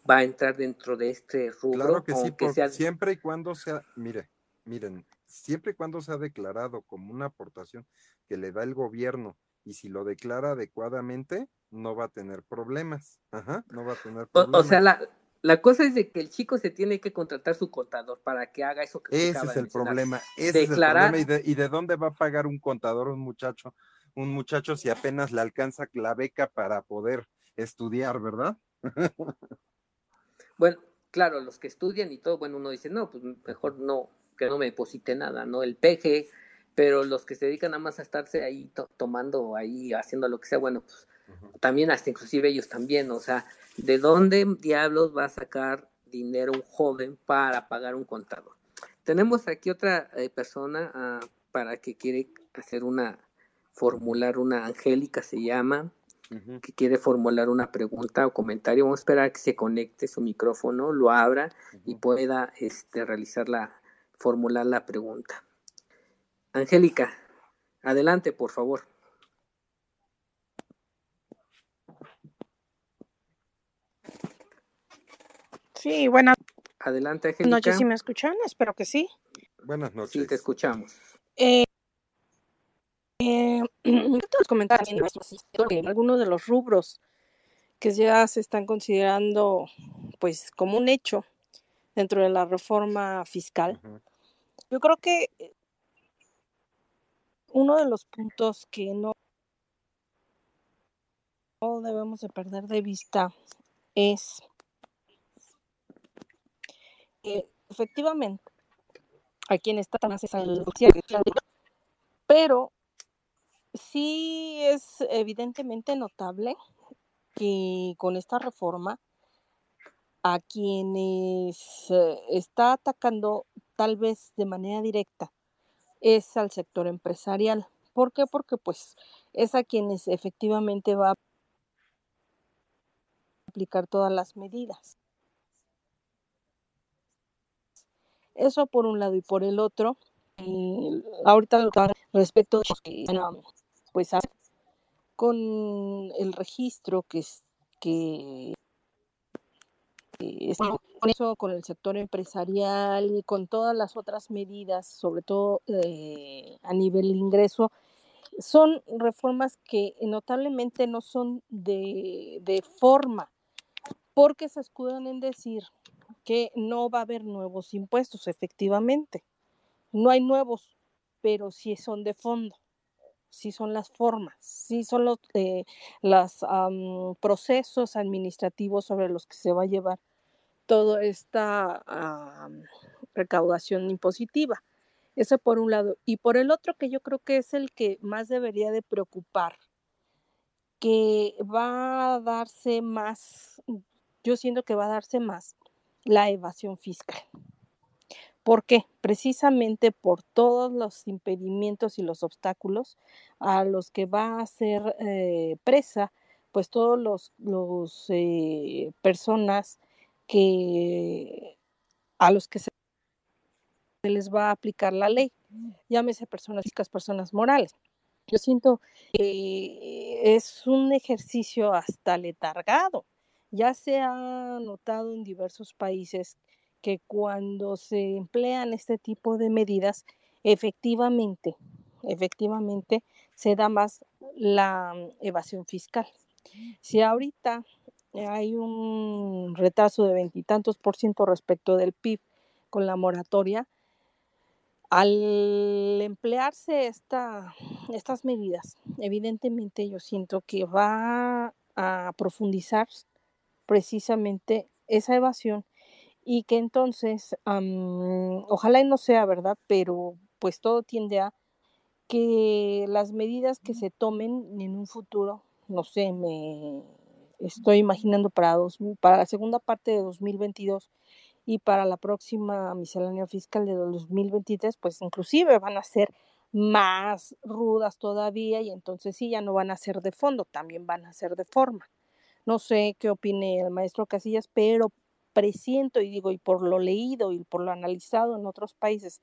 va a entrar dentro de este rubro. Claro que sí, que sea... siempre y cuando sea, mire, miren, siempre y cuando sea declarado como una aportación que le da el gobierno y si lo declara adecuadamente, no va a tener problemas. Ajá, no va a tener problemas. O, o sea, la, la cosa es de que el chico se tiene que contratar su contador para que haga eso que Ese es el problema. Ese Declarar... es el problema. ¿Y de, ¿Y de dónde va a pagar un contador un muchacho? Un muchacho si apenas le alcanza la beca para poder estudiar, ¿verdad? bueno, claro, los que estudian y todo, bueno, uno dice, no, pues mejor no, que no me deposite nada, ¿no? El PG, pero los que se dedican nada más a estarse ahí to tomando, ahí haciendo lo que sea, bueno, pues uh -huh. también hasta inclusive ellos también, o sea, ¿de dónde diablos va a sacar dinero un joven para pagar un contador? Tenemos aquí otra eh, persona uh, para que quiere hacer una, formular una, Angélica se llama, uh -huh. que quiere formular una pregunta o comentario. Vamos a esperar a que se conecte su micrófono, lo abra -huh. y pueda este, realizar la, formular la pregunta. Angélica, adelante, por favor. Sí, buenas Adelante, Angélica. noches, si me escuchan, espero que sí. Buenas noches. Sí, te escuchamos. Eh, eh, los comentarios en algunos de los rubros que ya se están considerando pues como un hecho dentro de la reforma fiscal. Yo creo que eh, uno de los puntos que no no debemos de perder de vista es que efectivamente a quien está tan pero sí es evidentemente notable que con esta reforma a quienes eh, está atacando tal vez de manera directa es al sector empresarial. ¿Por qué? Porque pues es a quienes efectivamente va a aplicar todas las medidas. Eso por un lado y por el otro, eh, ahorita lo respecto pues con el registro que que eh, con eso, con el sector empresarial y con todas las otras medidas, sobre todo eh, a nivel ingreso, son reformas que notablemente no son de, de forma, porque se escudan en decir que no va a haber nuevos impuestos, efectivamente. No hay nuevos, pero sí son de fondo, sí son las formas, sí son los eh, las, am, procesos administrativos sobre los que se va a llevar toda esta am, recaudación impositiva. Eso por un lado. Y por el otro, que yo creo que es el que más debería de preocupar, que va a darse más, yo siento que va a darse más la evasión fiscal. ¿Por qué? Precisamente por todos los impedimentos y los obstáculos a los que va a ser eh, presa, pues todos los, los eh, personas que a los que se les va a aplicar la ley, llámese personas físicas, personas morales. Yo siento que es un ejercicio hasta letargado. Ya se ha notado en diversos países que cuando se emplean este tipo de medidas, efectivamente, efectivamente se da más la evasión fiscal. Si ahorita hay un retraso de veintitantos por ciento respecto del PIB con la moratoria, al emplearse esta, estas medidas, evidentemente yo siento que va a profundizar precisamente esa evasión y que entonces, ojalá y no sea verdad, pero pues todo tiende a que las medidas que se tomen en un futuro, no sé, me estoy imaginando para, para la segunda parte de 2022 y para la próxima miscelánea fiscal de 2023, pues inclusive van a ser más rudas todavía y entonces sí, ya no van a ser de fondo, también van a ser de forma. No sé qué opine el maestro Casillas, pero presiento y digo, y por lo leído y por lo analizado en otros países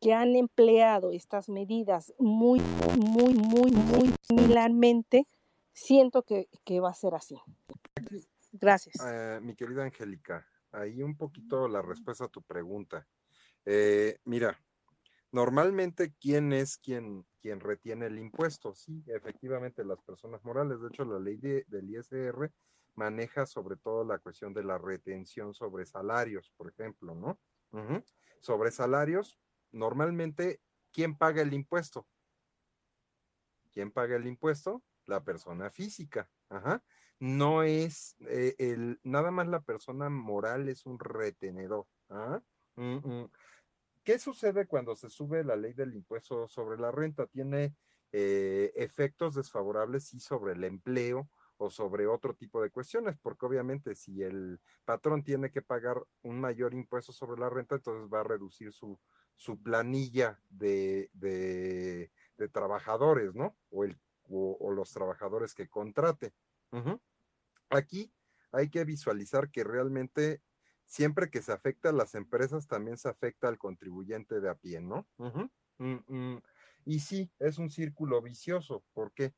que han empleado estas medidas muy, muy, muy, muy similarmente, siento que, que va a ser así. Gracias. Eh, mi querida Angélica, ahí un poquito la respuesta a tu pregunta. Eh, mira, normalmente, ¿quién es quien, quien retiene el impuesto? Sí, efectivamente, las personas morales. De hecho, la ley de- del ISR maneja sobre todo la cuestión de la retención sobre salarios, por ejemplo, ¿no? Sobre salarios, normalmente, ¿quién paga el impuesto? ¿Quién paga el impuesto? La persona física. Ajá. No es eh, el, nada más la persona moral es un retenedor. ¿ah? Mm, mm. ¿Qué sucede cuando se sube la ley del impuesto sobre la renta? Tiene eh, efectos desfavorables sí sobre el empleo o sobre otro tipo de cuestiones, porque obviamente si el patrón tiene que pagar un mayor impuesto sobre la renta, entonces va a reducir su, su planilla de, de, de trabajadores, ¿no? O, el, o, o, los trabajadores que contrate. Uh -huh. Aquí hay que visualizar que realmente siempre que se afecta a las empresas, también se afecta al contribuyente de a pie, ¿no? Uh -huh. mm, mm. Y sí, es un círculo vicioso. ¿Por qué?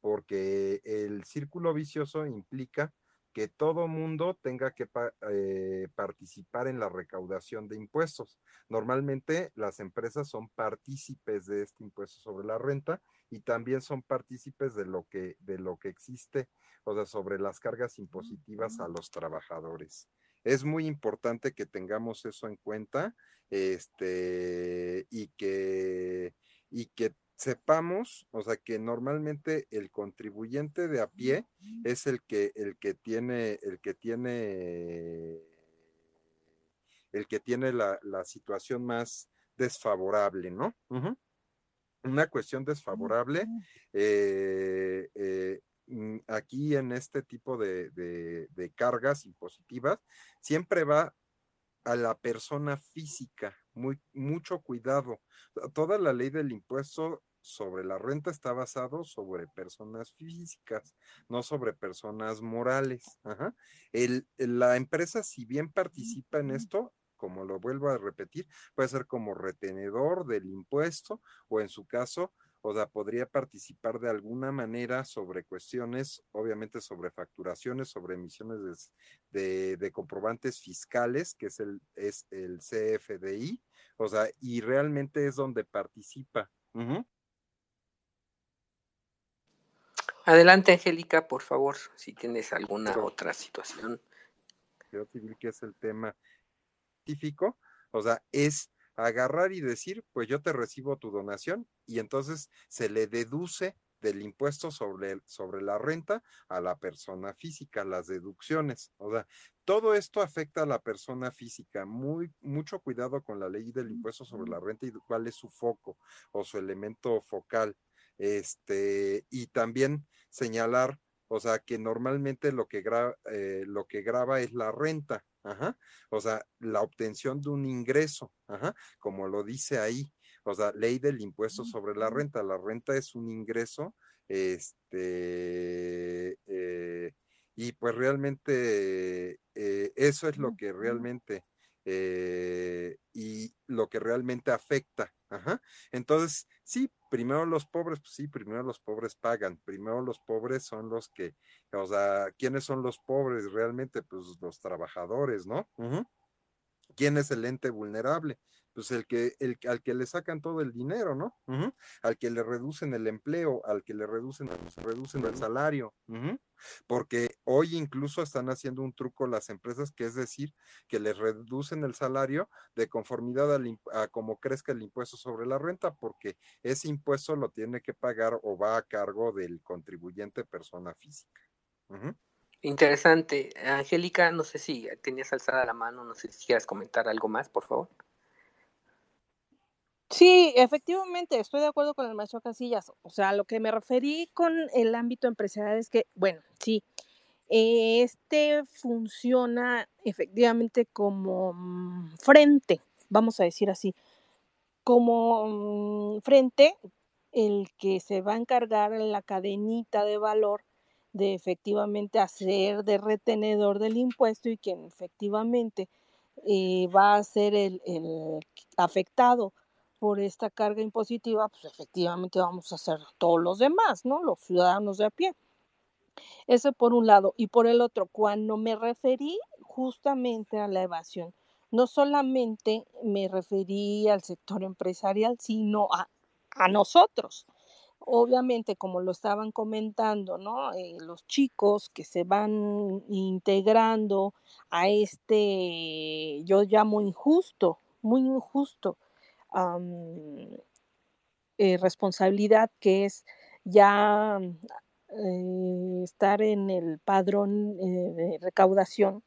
Porque el círculo vicioso implica que todo mundo tenga que eh, participar en la recaudación de impuestos. Normalmente las empresas son partícipes de este impuesto sobre la renta y también son partícipes de lo que, de lo que existe, o sea, sobre las cargas impositivas a los trabajadores. Es muy importante que tengamos eso en cuenta este, y, que, y que sepamos, o sea, que normalmente el contribuyente de a pie es el que, el que tiene, el que tiene, el que tiene la, situación más desfavorable, ¿no? Una cuestión desfavorable, eh, eh, mm, aquí en este tipo de, de cargas impositivas, siempre va a la persona física, muy, mucho cuidado. Toda la ley del impuesto sobre la renta está basado sobre personas físicas, no sobre personas morales. El, la empresa, si bien participa en esto, como lo vuelvo a repetir, puede ser como retenedor del impuesto o en su caso, o sea, podría participar de alguna manera sobre cuestiones, obviamente sobre facturaciones, sobre emisiones de, comprobantes fiscales, que es el, es el CFDI, o sea, y realmente es donde participa. Adelante, Angélica, por favor, si tienes alguna otra situación. Creo que es el tema científico, o sea, es agarrar y decir, pues yo te recibo tu donación y entonces se le deduce del impuesto sobre, sobre la renta a la persona física, las deducciones. O sea, todo esto afecta a la persona física. Muy, mucho cuidado con la ley del impuesto sobre la renta y cuál es su foco o su elemento focal. Este, y también señalar, o sea, que normalmente lo que, eh, lo que graba es la renta, ajá, o sea, la obtención de un ingreso, ajá, como lo dice ahí, o sea, ley del impuesto sobre la renta. La renta es un ingreso, este, eh, y pues realmente eh, eso es lo que realmente, eh, y lo que realmente afecta. Ajá. Entonces, sí, primero los pobres, pues sí, primero los pobres pagan, primero los pobres son los que, o sea, ¿quiénes son los pobres realmente? Pues los trabajadores, ¿no? ¿Quién es el ente vulnerable? Pues el que, el, al que le sacan todo el dinero, ¿no? Al que le reducen el empleo, al que le reducen, reducen el salario. Porque hoy incluso están haciendo un truco las empresas, que es decir, que les reducen el salario de conformidad a como crezca el impuesto sobre la renta, porque ese impuesto lo tiene que pagar o va a cargo del contribuyente persona física. Interesante. Angélica, no sé si tenías alzada la mano, no sé si quieras comentar algo más, por favor. Sí, efectivamente, estoy de acuerdo con el maestro Casillas. O sea, lo que me referí con el ámbito empresarial es que, bueno, sí, este funciona efectivamente como mm, frente, vamos a decir así, como mm, frente el que se va a encargar en la cadenita de valor de efectivamente hacer de retenedor del impuesto y quien efectivamente eh, va a ser el afectado por esta carga impositiva, pues efectivamente vamos a hacer todos los demás, ¿no? Los ciudadanos de a pie. Eso por un lado. Y por el otro, cuando me referí justamente a la evasión, no solamente me referí al sector empresarial, sino a, nosotros. Obviamente, como lo estaban comentando, ¿no? Eh, los chicos que se van integrando a este, yo llamo injusto, muy injusto, eh, responsabilidad que es ya eh, estar en el padrón eh, de recaudación,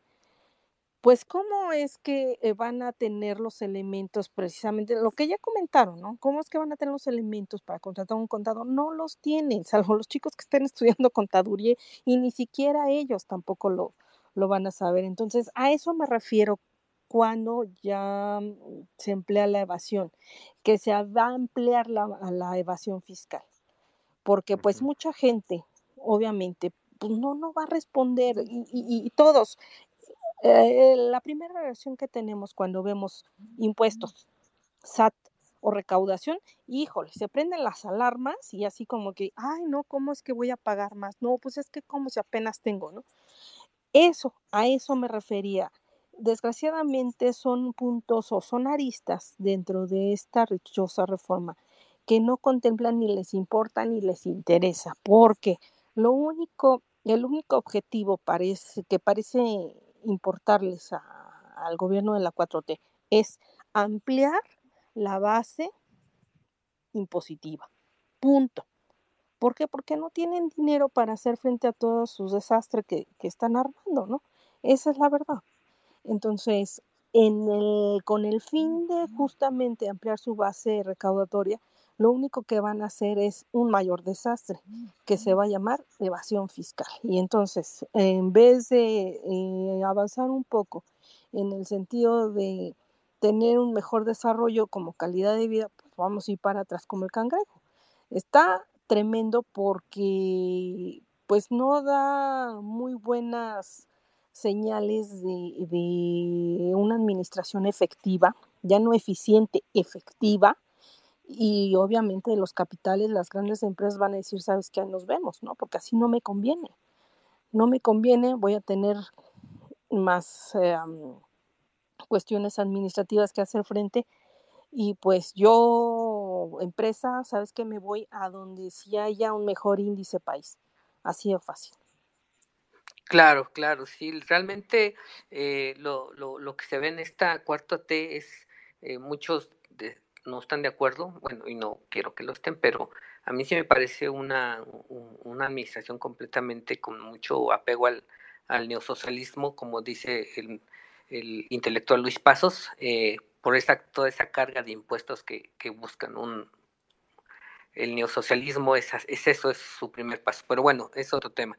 pues cómo es que van a tener los elementos precisamente, lo que ya comentaron, ¿no? ¿Cómo es que van a tener los elementos para contratar un contador? No los tienen, salvo los chicos que estén estudiando contaduría y ni siquiera ellos tampoco lo, lo van a saber. Entonces, a eso me refiero cuando ya mm, se emplea la evasión, que se va a emplear la, la evasión fiscal, porque pues mucha gente, obviamente, pues no, no va a responder y, todos. Eh, la primera reacción que tenemos cuando vemos impuestos, SAT o recaudación, híjole, se prenden las alarmas y así como que, ay, no, ¿cómo es que voy a pagar más? No, pues es que como si apenas tengo, ¿no? Eso, a eso me refería. Desgraciadamente son puntos o son aristas dentro de esta dichosa reforma que no contemplan ni les importa ni les interesa, porque lo único, el único objetivo parece, que parece importarles al gobierno de la 4T es ampliar la base impositiva. Punto. ¿Por qué? Porque no tienen dinero para hacer frente a todos sus desastres que, que están armando, ¿no? Esa es la verdad. Entonces, en el, con el fin de justamente ampliar su base recaudatoria, lo único que van a hacer es un mayor desastre que se va a llamar evasión fiscal. Y entonces, en vez de eh, avanzar un poco en el sentido de tener un mejor desarrollo como calidad de vida, pues vamos a ir para atrás como el cangrejo. Está tremendo porque pues no da muy buenas señales de, una administración efectiva, ya no eficiente, efectiva, y obviamente los capitales, las grandes empresas van a decir, sabes que nos vemos, ¿no? Porque así no me conviene. No me conviene, voy a tener más eh, cuestiones administrativas que hacer frente y pues yo, empresa, sabes que me voy a donde sí haya un mejor índice país. Así de fácil. Claro, claro, sí, realmente eh, lo, lo, lo, que se ve en esta cuarta T es, eh, muchos no están de acuerdo, bueno, y no quiero que lo estén, pero a mí sí me parece una, una administración completamente con mucho apego al, al neosocialismo, como dice el, el intelectual Luis Pasos, eh, por esa, toda esa carga de impuestos que, que buscan un el neosocialismo es, es, eso, es su primer paso. Pero bueno, es otro tema.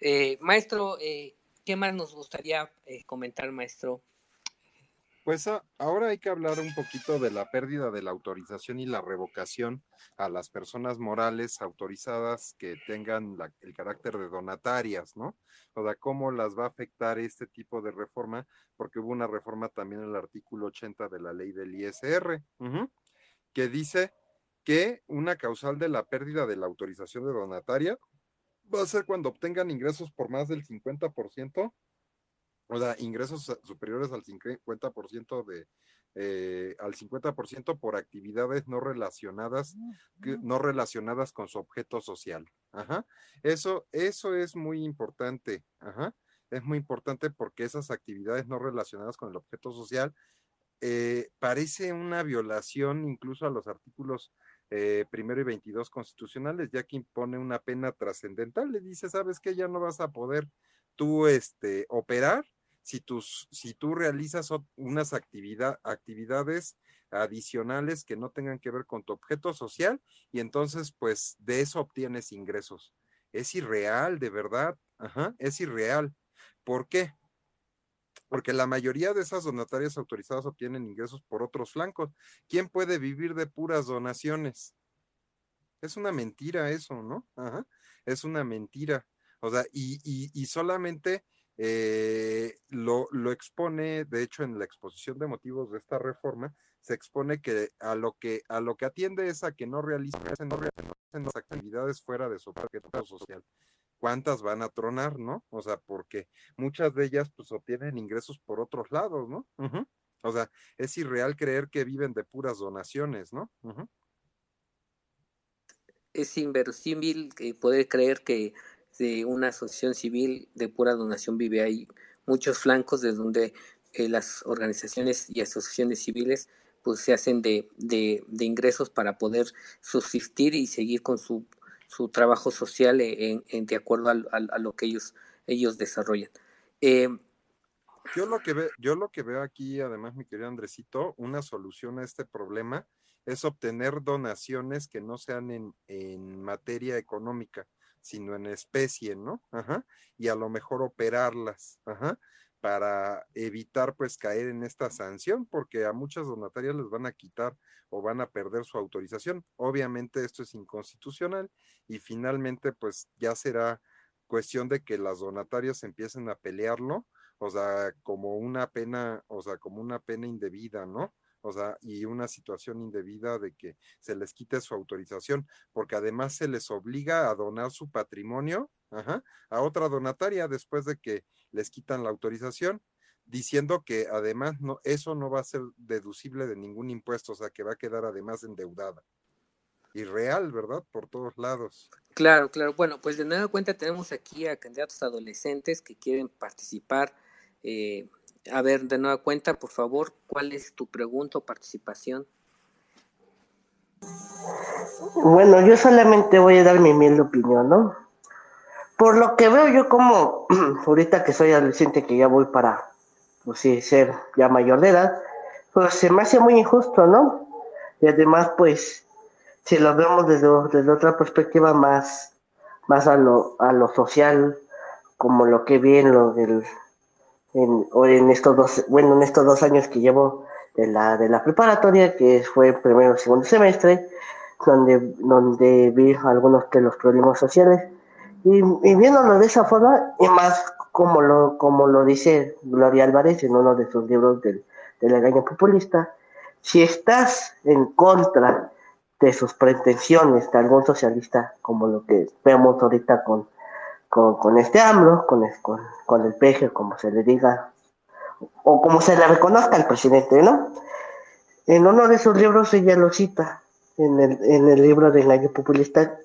Eh, maestro, eh, ¿qué más nos gustaría eh, comentar, maestro? Pues ah, ahora hay que hablar un poquito de la pérdida de la autorización y la revocación a las personas morales autorizadas que tengan el carácter de donatarias, ¿no? O sea, cómo las va a afectar este tipo de reforma, porque hubo una reforma también en el artículo 80 de la ley del ISR, que dice que una causal de la pérdida de la autorización de donataria va a ser cuando obtengan ingresos por más del 50%, o sea, ingresos superiores al 50% de, eh, al 50% por actividades no relacionadas, no relacionadas con su objeto social. Ajá. Eso, eso es muy importante. Ajá. Es muy importante porque esas actividades no relacionadas con el objeto social eh, parece una violación incluso a los artículos eh, primero y 22 constitucionales, ya que impone una pena trascendental. Le dice, ¿sabes qué? Ya no vas a poder tú este, operar si, tus, si tú realizas unas actividad, actividades adicionales que no tengan que ver con tu objeto social y entonces pues de eso obtienes ingresos. Es irreal, de verdad, Ajá, es irreal. ¿Por qué? Porque la mayoría de esas donatarias autorizadas obtienen ingresos por otros flancos. ¿Quién puede vivir de puras donaciones? Es una mentira eso, ¿no? Ajá. Es una mentira. O sea, y, y, solamente eh, lo, lo, expone, de hecho, en la exposición de motivos de esta reforma, se expone que a lo que, a lo que atiende es a que no realicen, no las actividades fuera de su objeto social cuántas van a tronar, ¿no? O sea, porque muchas de ellas pues obtienen ingresos por otros lados, ¿no? O sea, es irreal creer que viven de puras donaciones, ¿no? Es inverosímil poder creer que de una asociación civil de pura donación vive ahí muchos flancos de donde eh, las organizaciones y asociaciones civiles pues se hacen de, de ingresos para poder subsistir y seguir con su su trabajo social en, de acuerdo a, lo que ellos, ellos desarrollan. Eh, yo lo que veo, yo lo que veo aquí, además, mi querido Andresito, una solución a este problema es obtener donaciones que no sean en, en materia económica, sino en especie, ¿no? Ajá. Y a lo mejor operarlas, ajá para evitar pues caer en esta sanción, porque a muchas donatarias les van a quitar o van a perder su autorización. Obviamente esto es inconstitucional y finalmente pues ya será cuestión de que las donatarias empiecen a pelearlo, o sea, como una pena, o sea, como una pena indebida, ¿no? O sea, y una situación indebida de que se les quite su autorización, porque además se les obliga a donar su patrimonio a otra donataria después de que les quitan la autorización, diciendo que además no, eso no va a ser deducible de ningún impuesto, o sea que va a quedar además endeudada. Y real, ¿verdad? Por todos lados. Claro, claro. Bueno, pues de nueva cuenta tenemos aquí a candidatos adolescentes que quieren participar. Eh, a ver, de nueva cuenta, por favor, ¿cuál es tu pregunta o participación? Bueno, yo solamente voy a dar mi humilde opinión, ¿no? Por lo que veo yo como, ahorita que soy adolescente, que ya voy para, pues sí, ser ya mayor de edad, pues se me hace muy injusto, ¿no? Y además, pues, si lo vemos desde, desde otra perspectiva más, más a lo, a lo social, como lo que vi en lo del, en, en estos dos, bueno, en estos dos años que llevo de la, de la preparatoria, que fue primero segundo semestre, donde, donde vi algunos de los problemas sociales. Y, y, viéndolo de esa forma, y más como lo, como lo dice Gloria Álvarez en uno de sus libros del, del engaño populista, si estás en contra de sus pretensiones de algún socialista, como lo que vemos ahorita con, con, con este AMLO, con, con, con el peje, como se le diga, o como se le reconozca al presidente, ¿no? En uno de sus libros ella lo cita, en el, en el libro de Engaño Populista,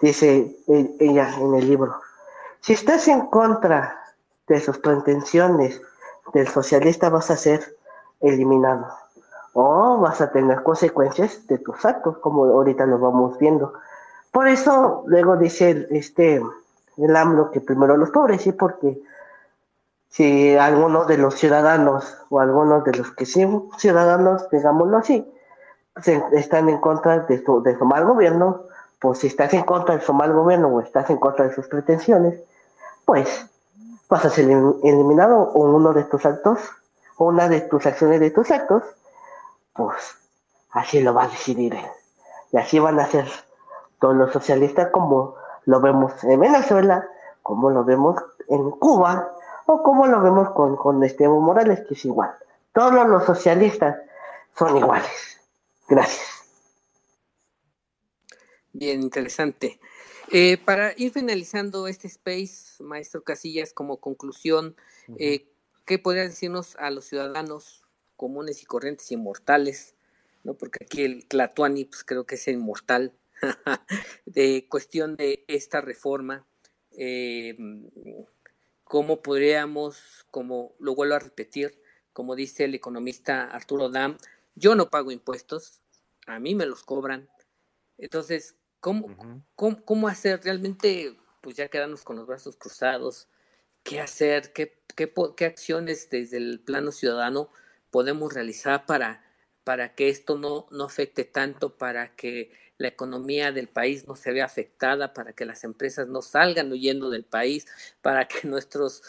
dice ella en el libro, si estás en contra de sus pretensiones del socialista vas a ser eliminado o vas a tener consecuencias de tus actos, como ahorita lo vamos viendo. Por eso luego dice este el AMLO que primero los pobres, sí, porque si algunos de los ciudadanos o algunos de los que sí ciudadanos, digámoslo así, están en contra de su, de su gobierno, pues si estás en contra de su mal gobierno o estás en contra de sus pretensiones, pues vas a ser eliminado o uno de tus actos una de tus acciones de tus actos, pues así lo va a decidir él. Y así van a ser todos los socialistas como lo vemos en Venezuela, como lo vemos en Cuba, o como lo vemos con, con Esteban Morales, que es igual. Todos los socialistas son iguales. Gracias. Bien, interesante. Eh, para ir finalizando este space, maestro Casillas, como conclusión, eh, ¿qué podría decirnos a los ciudadanos comunes y corrientes inmortales? ¿no? Porque aquí el Tlatuani, pues creo que es inmortal, de cuestión de esta reforma. Eh, ¿Cómo podríamos, como lo vuelvo a repetir, como dice el economista Arturo Dam, yo no pago impuestos, a mí me los cobran. Entonces, ¿cómo, cómo, hacer realmente, pues ya quedarnos con los brazos cruzados? ¿Qué hacer? ¿Qué, qué, qué acciones desde el plano ciudadano podemos realizar para, para que esto no, no afecte tanto, para que la economía del país no se vea afectada, para que las empresas no salgan huyendo del país, para que nuestros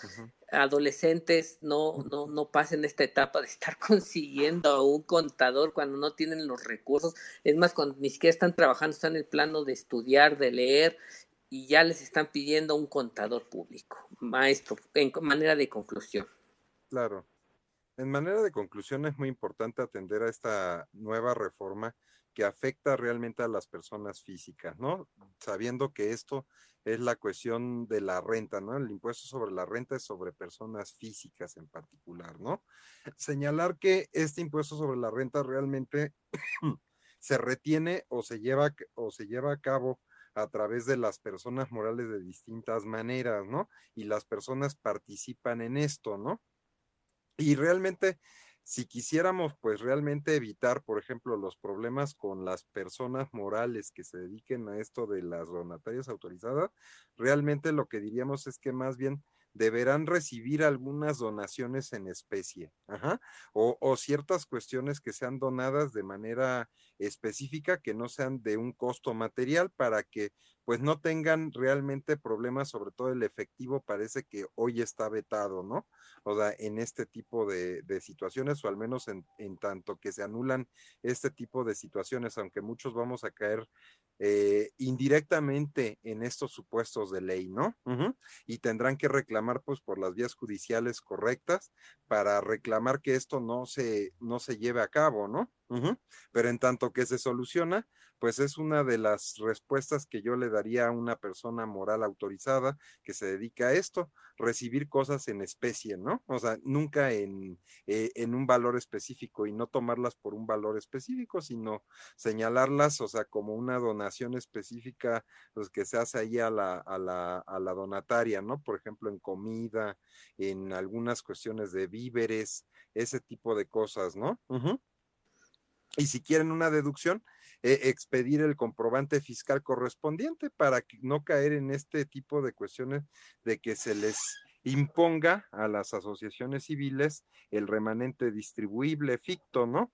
adolescentes no, no, no pasen esta etapa de estar consiguiendo a un contador cuando no tienen los recursos. Es más, cuando ni siquiera están trabajando, están en el plano de estudiar, de leer, y ya les están pidiendo un contador público. Maestro, en manera de conclusión. Claro. En manera de conclusión es muy importante atender a esta nueva reforma que afecta realmente a las personas físicas, ¿no? Sabiendo que esto es la cuestión de la renta, ¿no? El impuesto sobre la renta es sobre personas físicas en particular, ¿no? Señalar que este impuesto sobre la renta realmente se retiene o se lleva o se lleva a cabo a través de las personas morales de distintas maneras, ¿no? Y las personas participan en esto, ¿no? Y realmente si quisiéramos pues realmente evitar, por ejemplo, los problemas con las personas morales que se dediquen a esto de las donatarias autorizadas, realmente lo que diríamos es que más bien deberán recibir algunas donaciones en especie, o, o, ciertas cuestiones que sean donadas de manera específica, que no sean de un costo material, para que pues no tengan realmente problemas, sobre todo el efectivo parece que hoy está vetado, ¿no? O sea, en este tipo de, situaciones, o al menos en, en, tanto que se anulan este tipo de situaciones, aunque muchos vamos a caer eh, indirectamente en estos supuestos de ley, ¿no? Y tendrán que reclamar pues por las vías judiciales correctas para reclamar que esto no se, no se lleve a cabo, ¿no? Pero en tanto que se soluciona, pues es una de las respuestas que yo le daría a una persona moral autorizada que se dedica a esto, recibir cosas en especie, ¿no? O sea, nunca en, eh, en un valor específico y no tomarlas por un valor específico, sino señalarlas, o sea, como una donación específica, pues que se hace ahí a la, a la, a la donataria, ¿no? Por ejemplo, en comida, en algunas cuestiones de víveres, ese tipo de cosas, ¿no? Y si quieren una deducción, eh, expedir el comprobante fiscal correspondiente para no caer en este tipo de cuestiones de que se les imponga a las asociaciones civiles el remanente distribuible ficto, ¿no?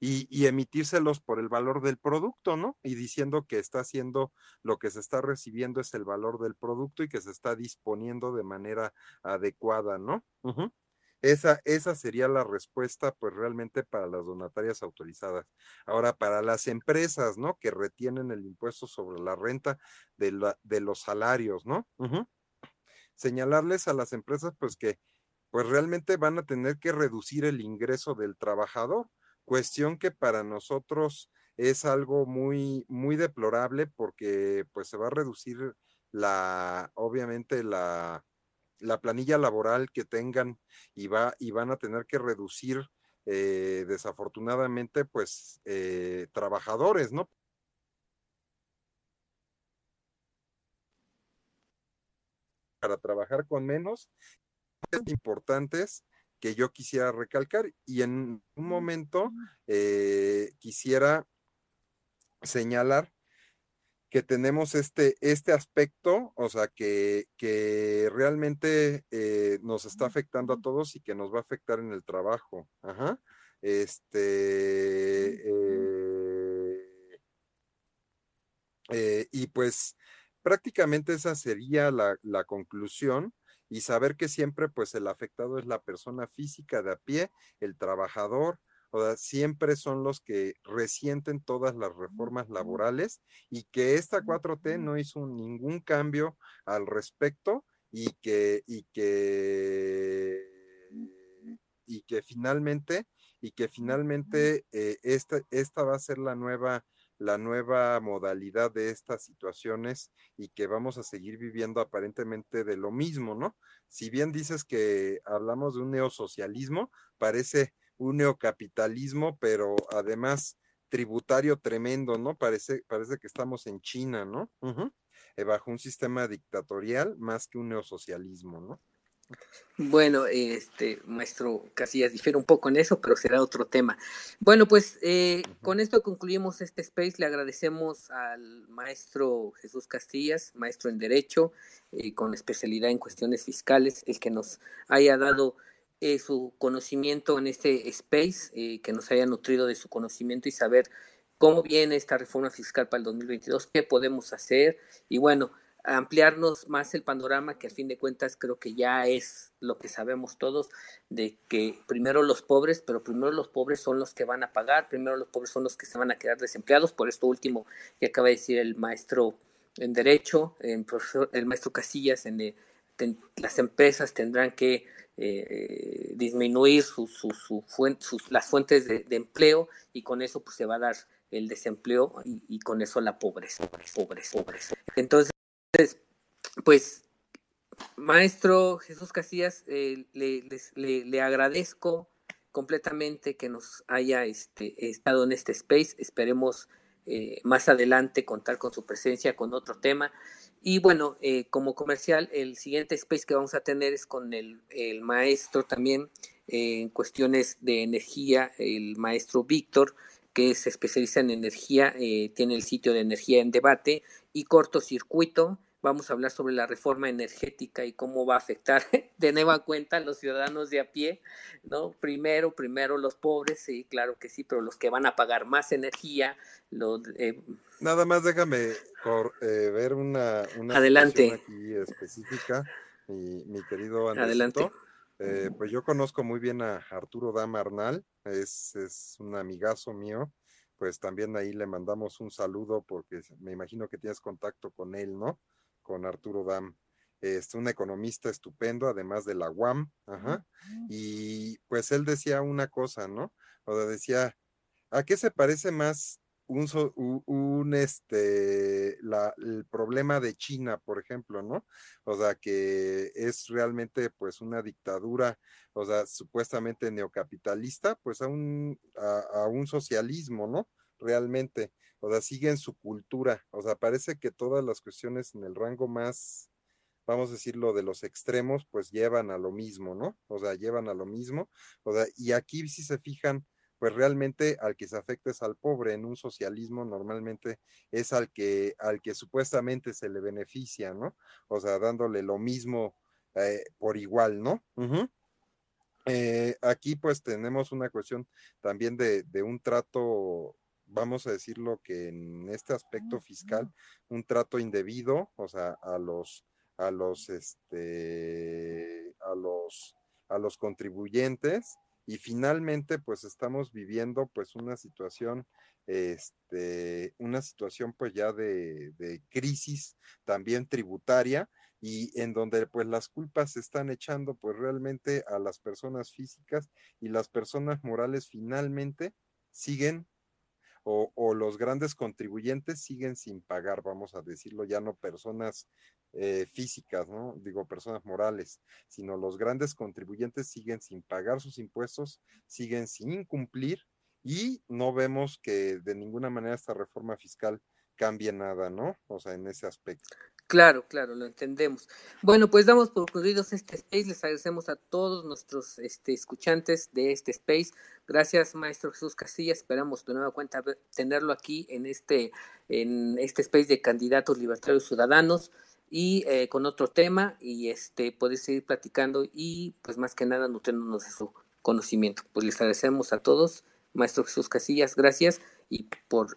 y, y, emitírselos por el valor del producto, ¿no? Y diciendo que está haciendo lo que se está recibiendo es el valor del producto y que se está disponiendo de manera adecuada, ¿no? Esa, esa sería la respuesta, pues realmente para las donatarias autorizadas. Ahora, para las empresas, ¿no? Que retienen el impuesto sobre la renta de, de los salarios, ¿no? Señalarles a las empresas, pues que, pues realmente van a tener que reducir el ingreso del trabajador, cuestión que para nosotros es algo muy, muy deplorable porque, pues se va a reducir la, obviamente la, la planilla laboral que tengan y, va, y van a tener que reducir eh, desafortunadamente pues eh, trabajadores, ¿no? Para trabajar con menos, importantes que yo quisiera recalcar y en un momento eh, quisiera señalar que tenemos este, este aspecto, o sea, que, que realmente eh, nos está afectando a todos y que nos va a afectar en el trabajo. Ajá. Este. Eh, eh, y pues prácticamente esa sería la, la conclusión y saber que siempre pues el afectado es la persona física de a pie, el trabajador, o sea, siempre son los que resienten todas las reformas laborales y que esta 4T no hizo ningún cambio al respecto y que, y que, y que finalmente, y que finalmente eh, esta, esta va a ser la nueva la nueva modalidad de estas situaciones y que vamos a seguir viviendo aparentemente de lo mismo, ¿no? Si bien dices que hablamos de un neosocialismo, parece un neocapitalismo, pero además tributario tremendo, ¿no? Parece, parece que estamos en China, ¿no? Eh, bajo un sistema dictatorial más que un neosocialismo, ¿no? Bueno, este maestro Casillas difiere un poco en eso, pero será otro tema. Bueno, pues eh, con esto concluimos este space. Le agradecemos al maestro Jesús Castillas, maestro en Derecho, eh, con especialidad en cuestiones fiscales, el que nos haya dado eh, su conocimiento en este space, eh, que nos haya nutrido de su conocimiento y saber cómo viene esta reforma fiscal para el 2022, qué podemos hacer y bueno, ampliarnos más el panorama que al fin de cuentas creo que ya es lo que sabemos todos de que primero los pobres, pero primero los pobres son los que van a pagar, primero los pobres son los que se van a quedar desempleados, por esto último que acaba de decir el maestro en derecho, el profesor, el maestro Casillas en de, las empresas tendrán que eh, disminuir su, su, sus, las fuentes de, empleo y con eso pues se va a dar el desempleo y, con eso la pobreza. Entonces, pues, maestro Jesús Casillas, eh, le, le, agradezco completamente que nos haya este, estado en este space. Esperemos eh, más adelante contar con su presencia con otro tema. Y bueno, eh, como comercial, el siguiente space que vamos a tener es con el, maestro también eh, en cuestiones de energía, el maestro Víctor, que se especializa en energía, eh, tiene el sitio de energía en debate y cortocircuito. Vamos a hablar sobre la reforma energética y cómo va a afectar de nueva cuenta a los ciudadanos de a pie, ¿no? Primero, primero los pobres, sí, claro que sí, pero los que van a pagar más energía, los, Nada más déjame eh, ver una, una Adelante. aquí específica, mi, mi querido Andresito. Adelante. Eh, pues yo conozco muy bien a Arturo Dam Arnal, es, es un amigazo mío, pues también ahí le mandamos un saludo porque me imagino que tienes contacto con él, ¿no? Con Arturo Dam. Es un economista estupendo, además de la UAM, ajá. Y pues él decía una cosa, ¿no? O decía, ¿A qué se parece más un, un este, la, el problema de China, por ejemplo, ¿no? O sea, que es realmente pues una dictadura, o sea, supuestamente neocapitalista, pues a un, a, un socialismo, ¿no? Realmente, o sea, siguen su cultura, o sea, parece que todas las cuestiones en el rango más, vamos a decirlo, de los extremos, pues llevan a lo mismo, ¿no? O sea, llevan a lo mismo, o sea, y aquí si se fijan, pues realmente al que se afecta es al pobre. En un socialismo normalmente es al que, al que supuestamente se le beneficia, ¿no? O sea, dándole lo mismo eh, por igual, ¿no? Eh, aquí pues tenemos una cuestión también de, de un trato vamos a decirlo que en este aspecto fiscal, un trato indebido, o sea, a los, a los, este, a los, a los contribuyentes, y finalmente pues estamos viviendo pues una situación este una situación pues ya de, de, crisis también tributaria y en donde pues las culpas se están echando pues realmente a las personas físicas y las personas morales finalmente siguen o, los grandes contribuyentes siguen sin pagar, vamos a decirlo, ya no personas eh, físicas, ¿no? Digo, personas morales, sino los grandes contribuyentes siguen sin pagar sus impuestos, siguen sin cumplir y no vemos que de ninguna manera esta reforma fiscal cambie nada, ¿no? O sea, en ese aspecto. Claro, claro, lo entendemos. Bueno, pues damos por concluidos este space. Les agradecemos a todos nuestros este, escuchantes de este space. Gracias, maestro Jesús Casillas. Esperamos de nueva cuenta tenerlo aquí en este, en este space de candidatos libertarios ciudadanos y eh, con otro tema y este poder seguir platicando y pues más que nada nutriéndonos de su conocimiento. Pues les agradecemos a todos, maestro Jesús Casillas, gracias y por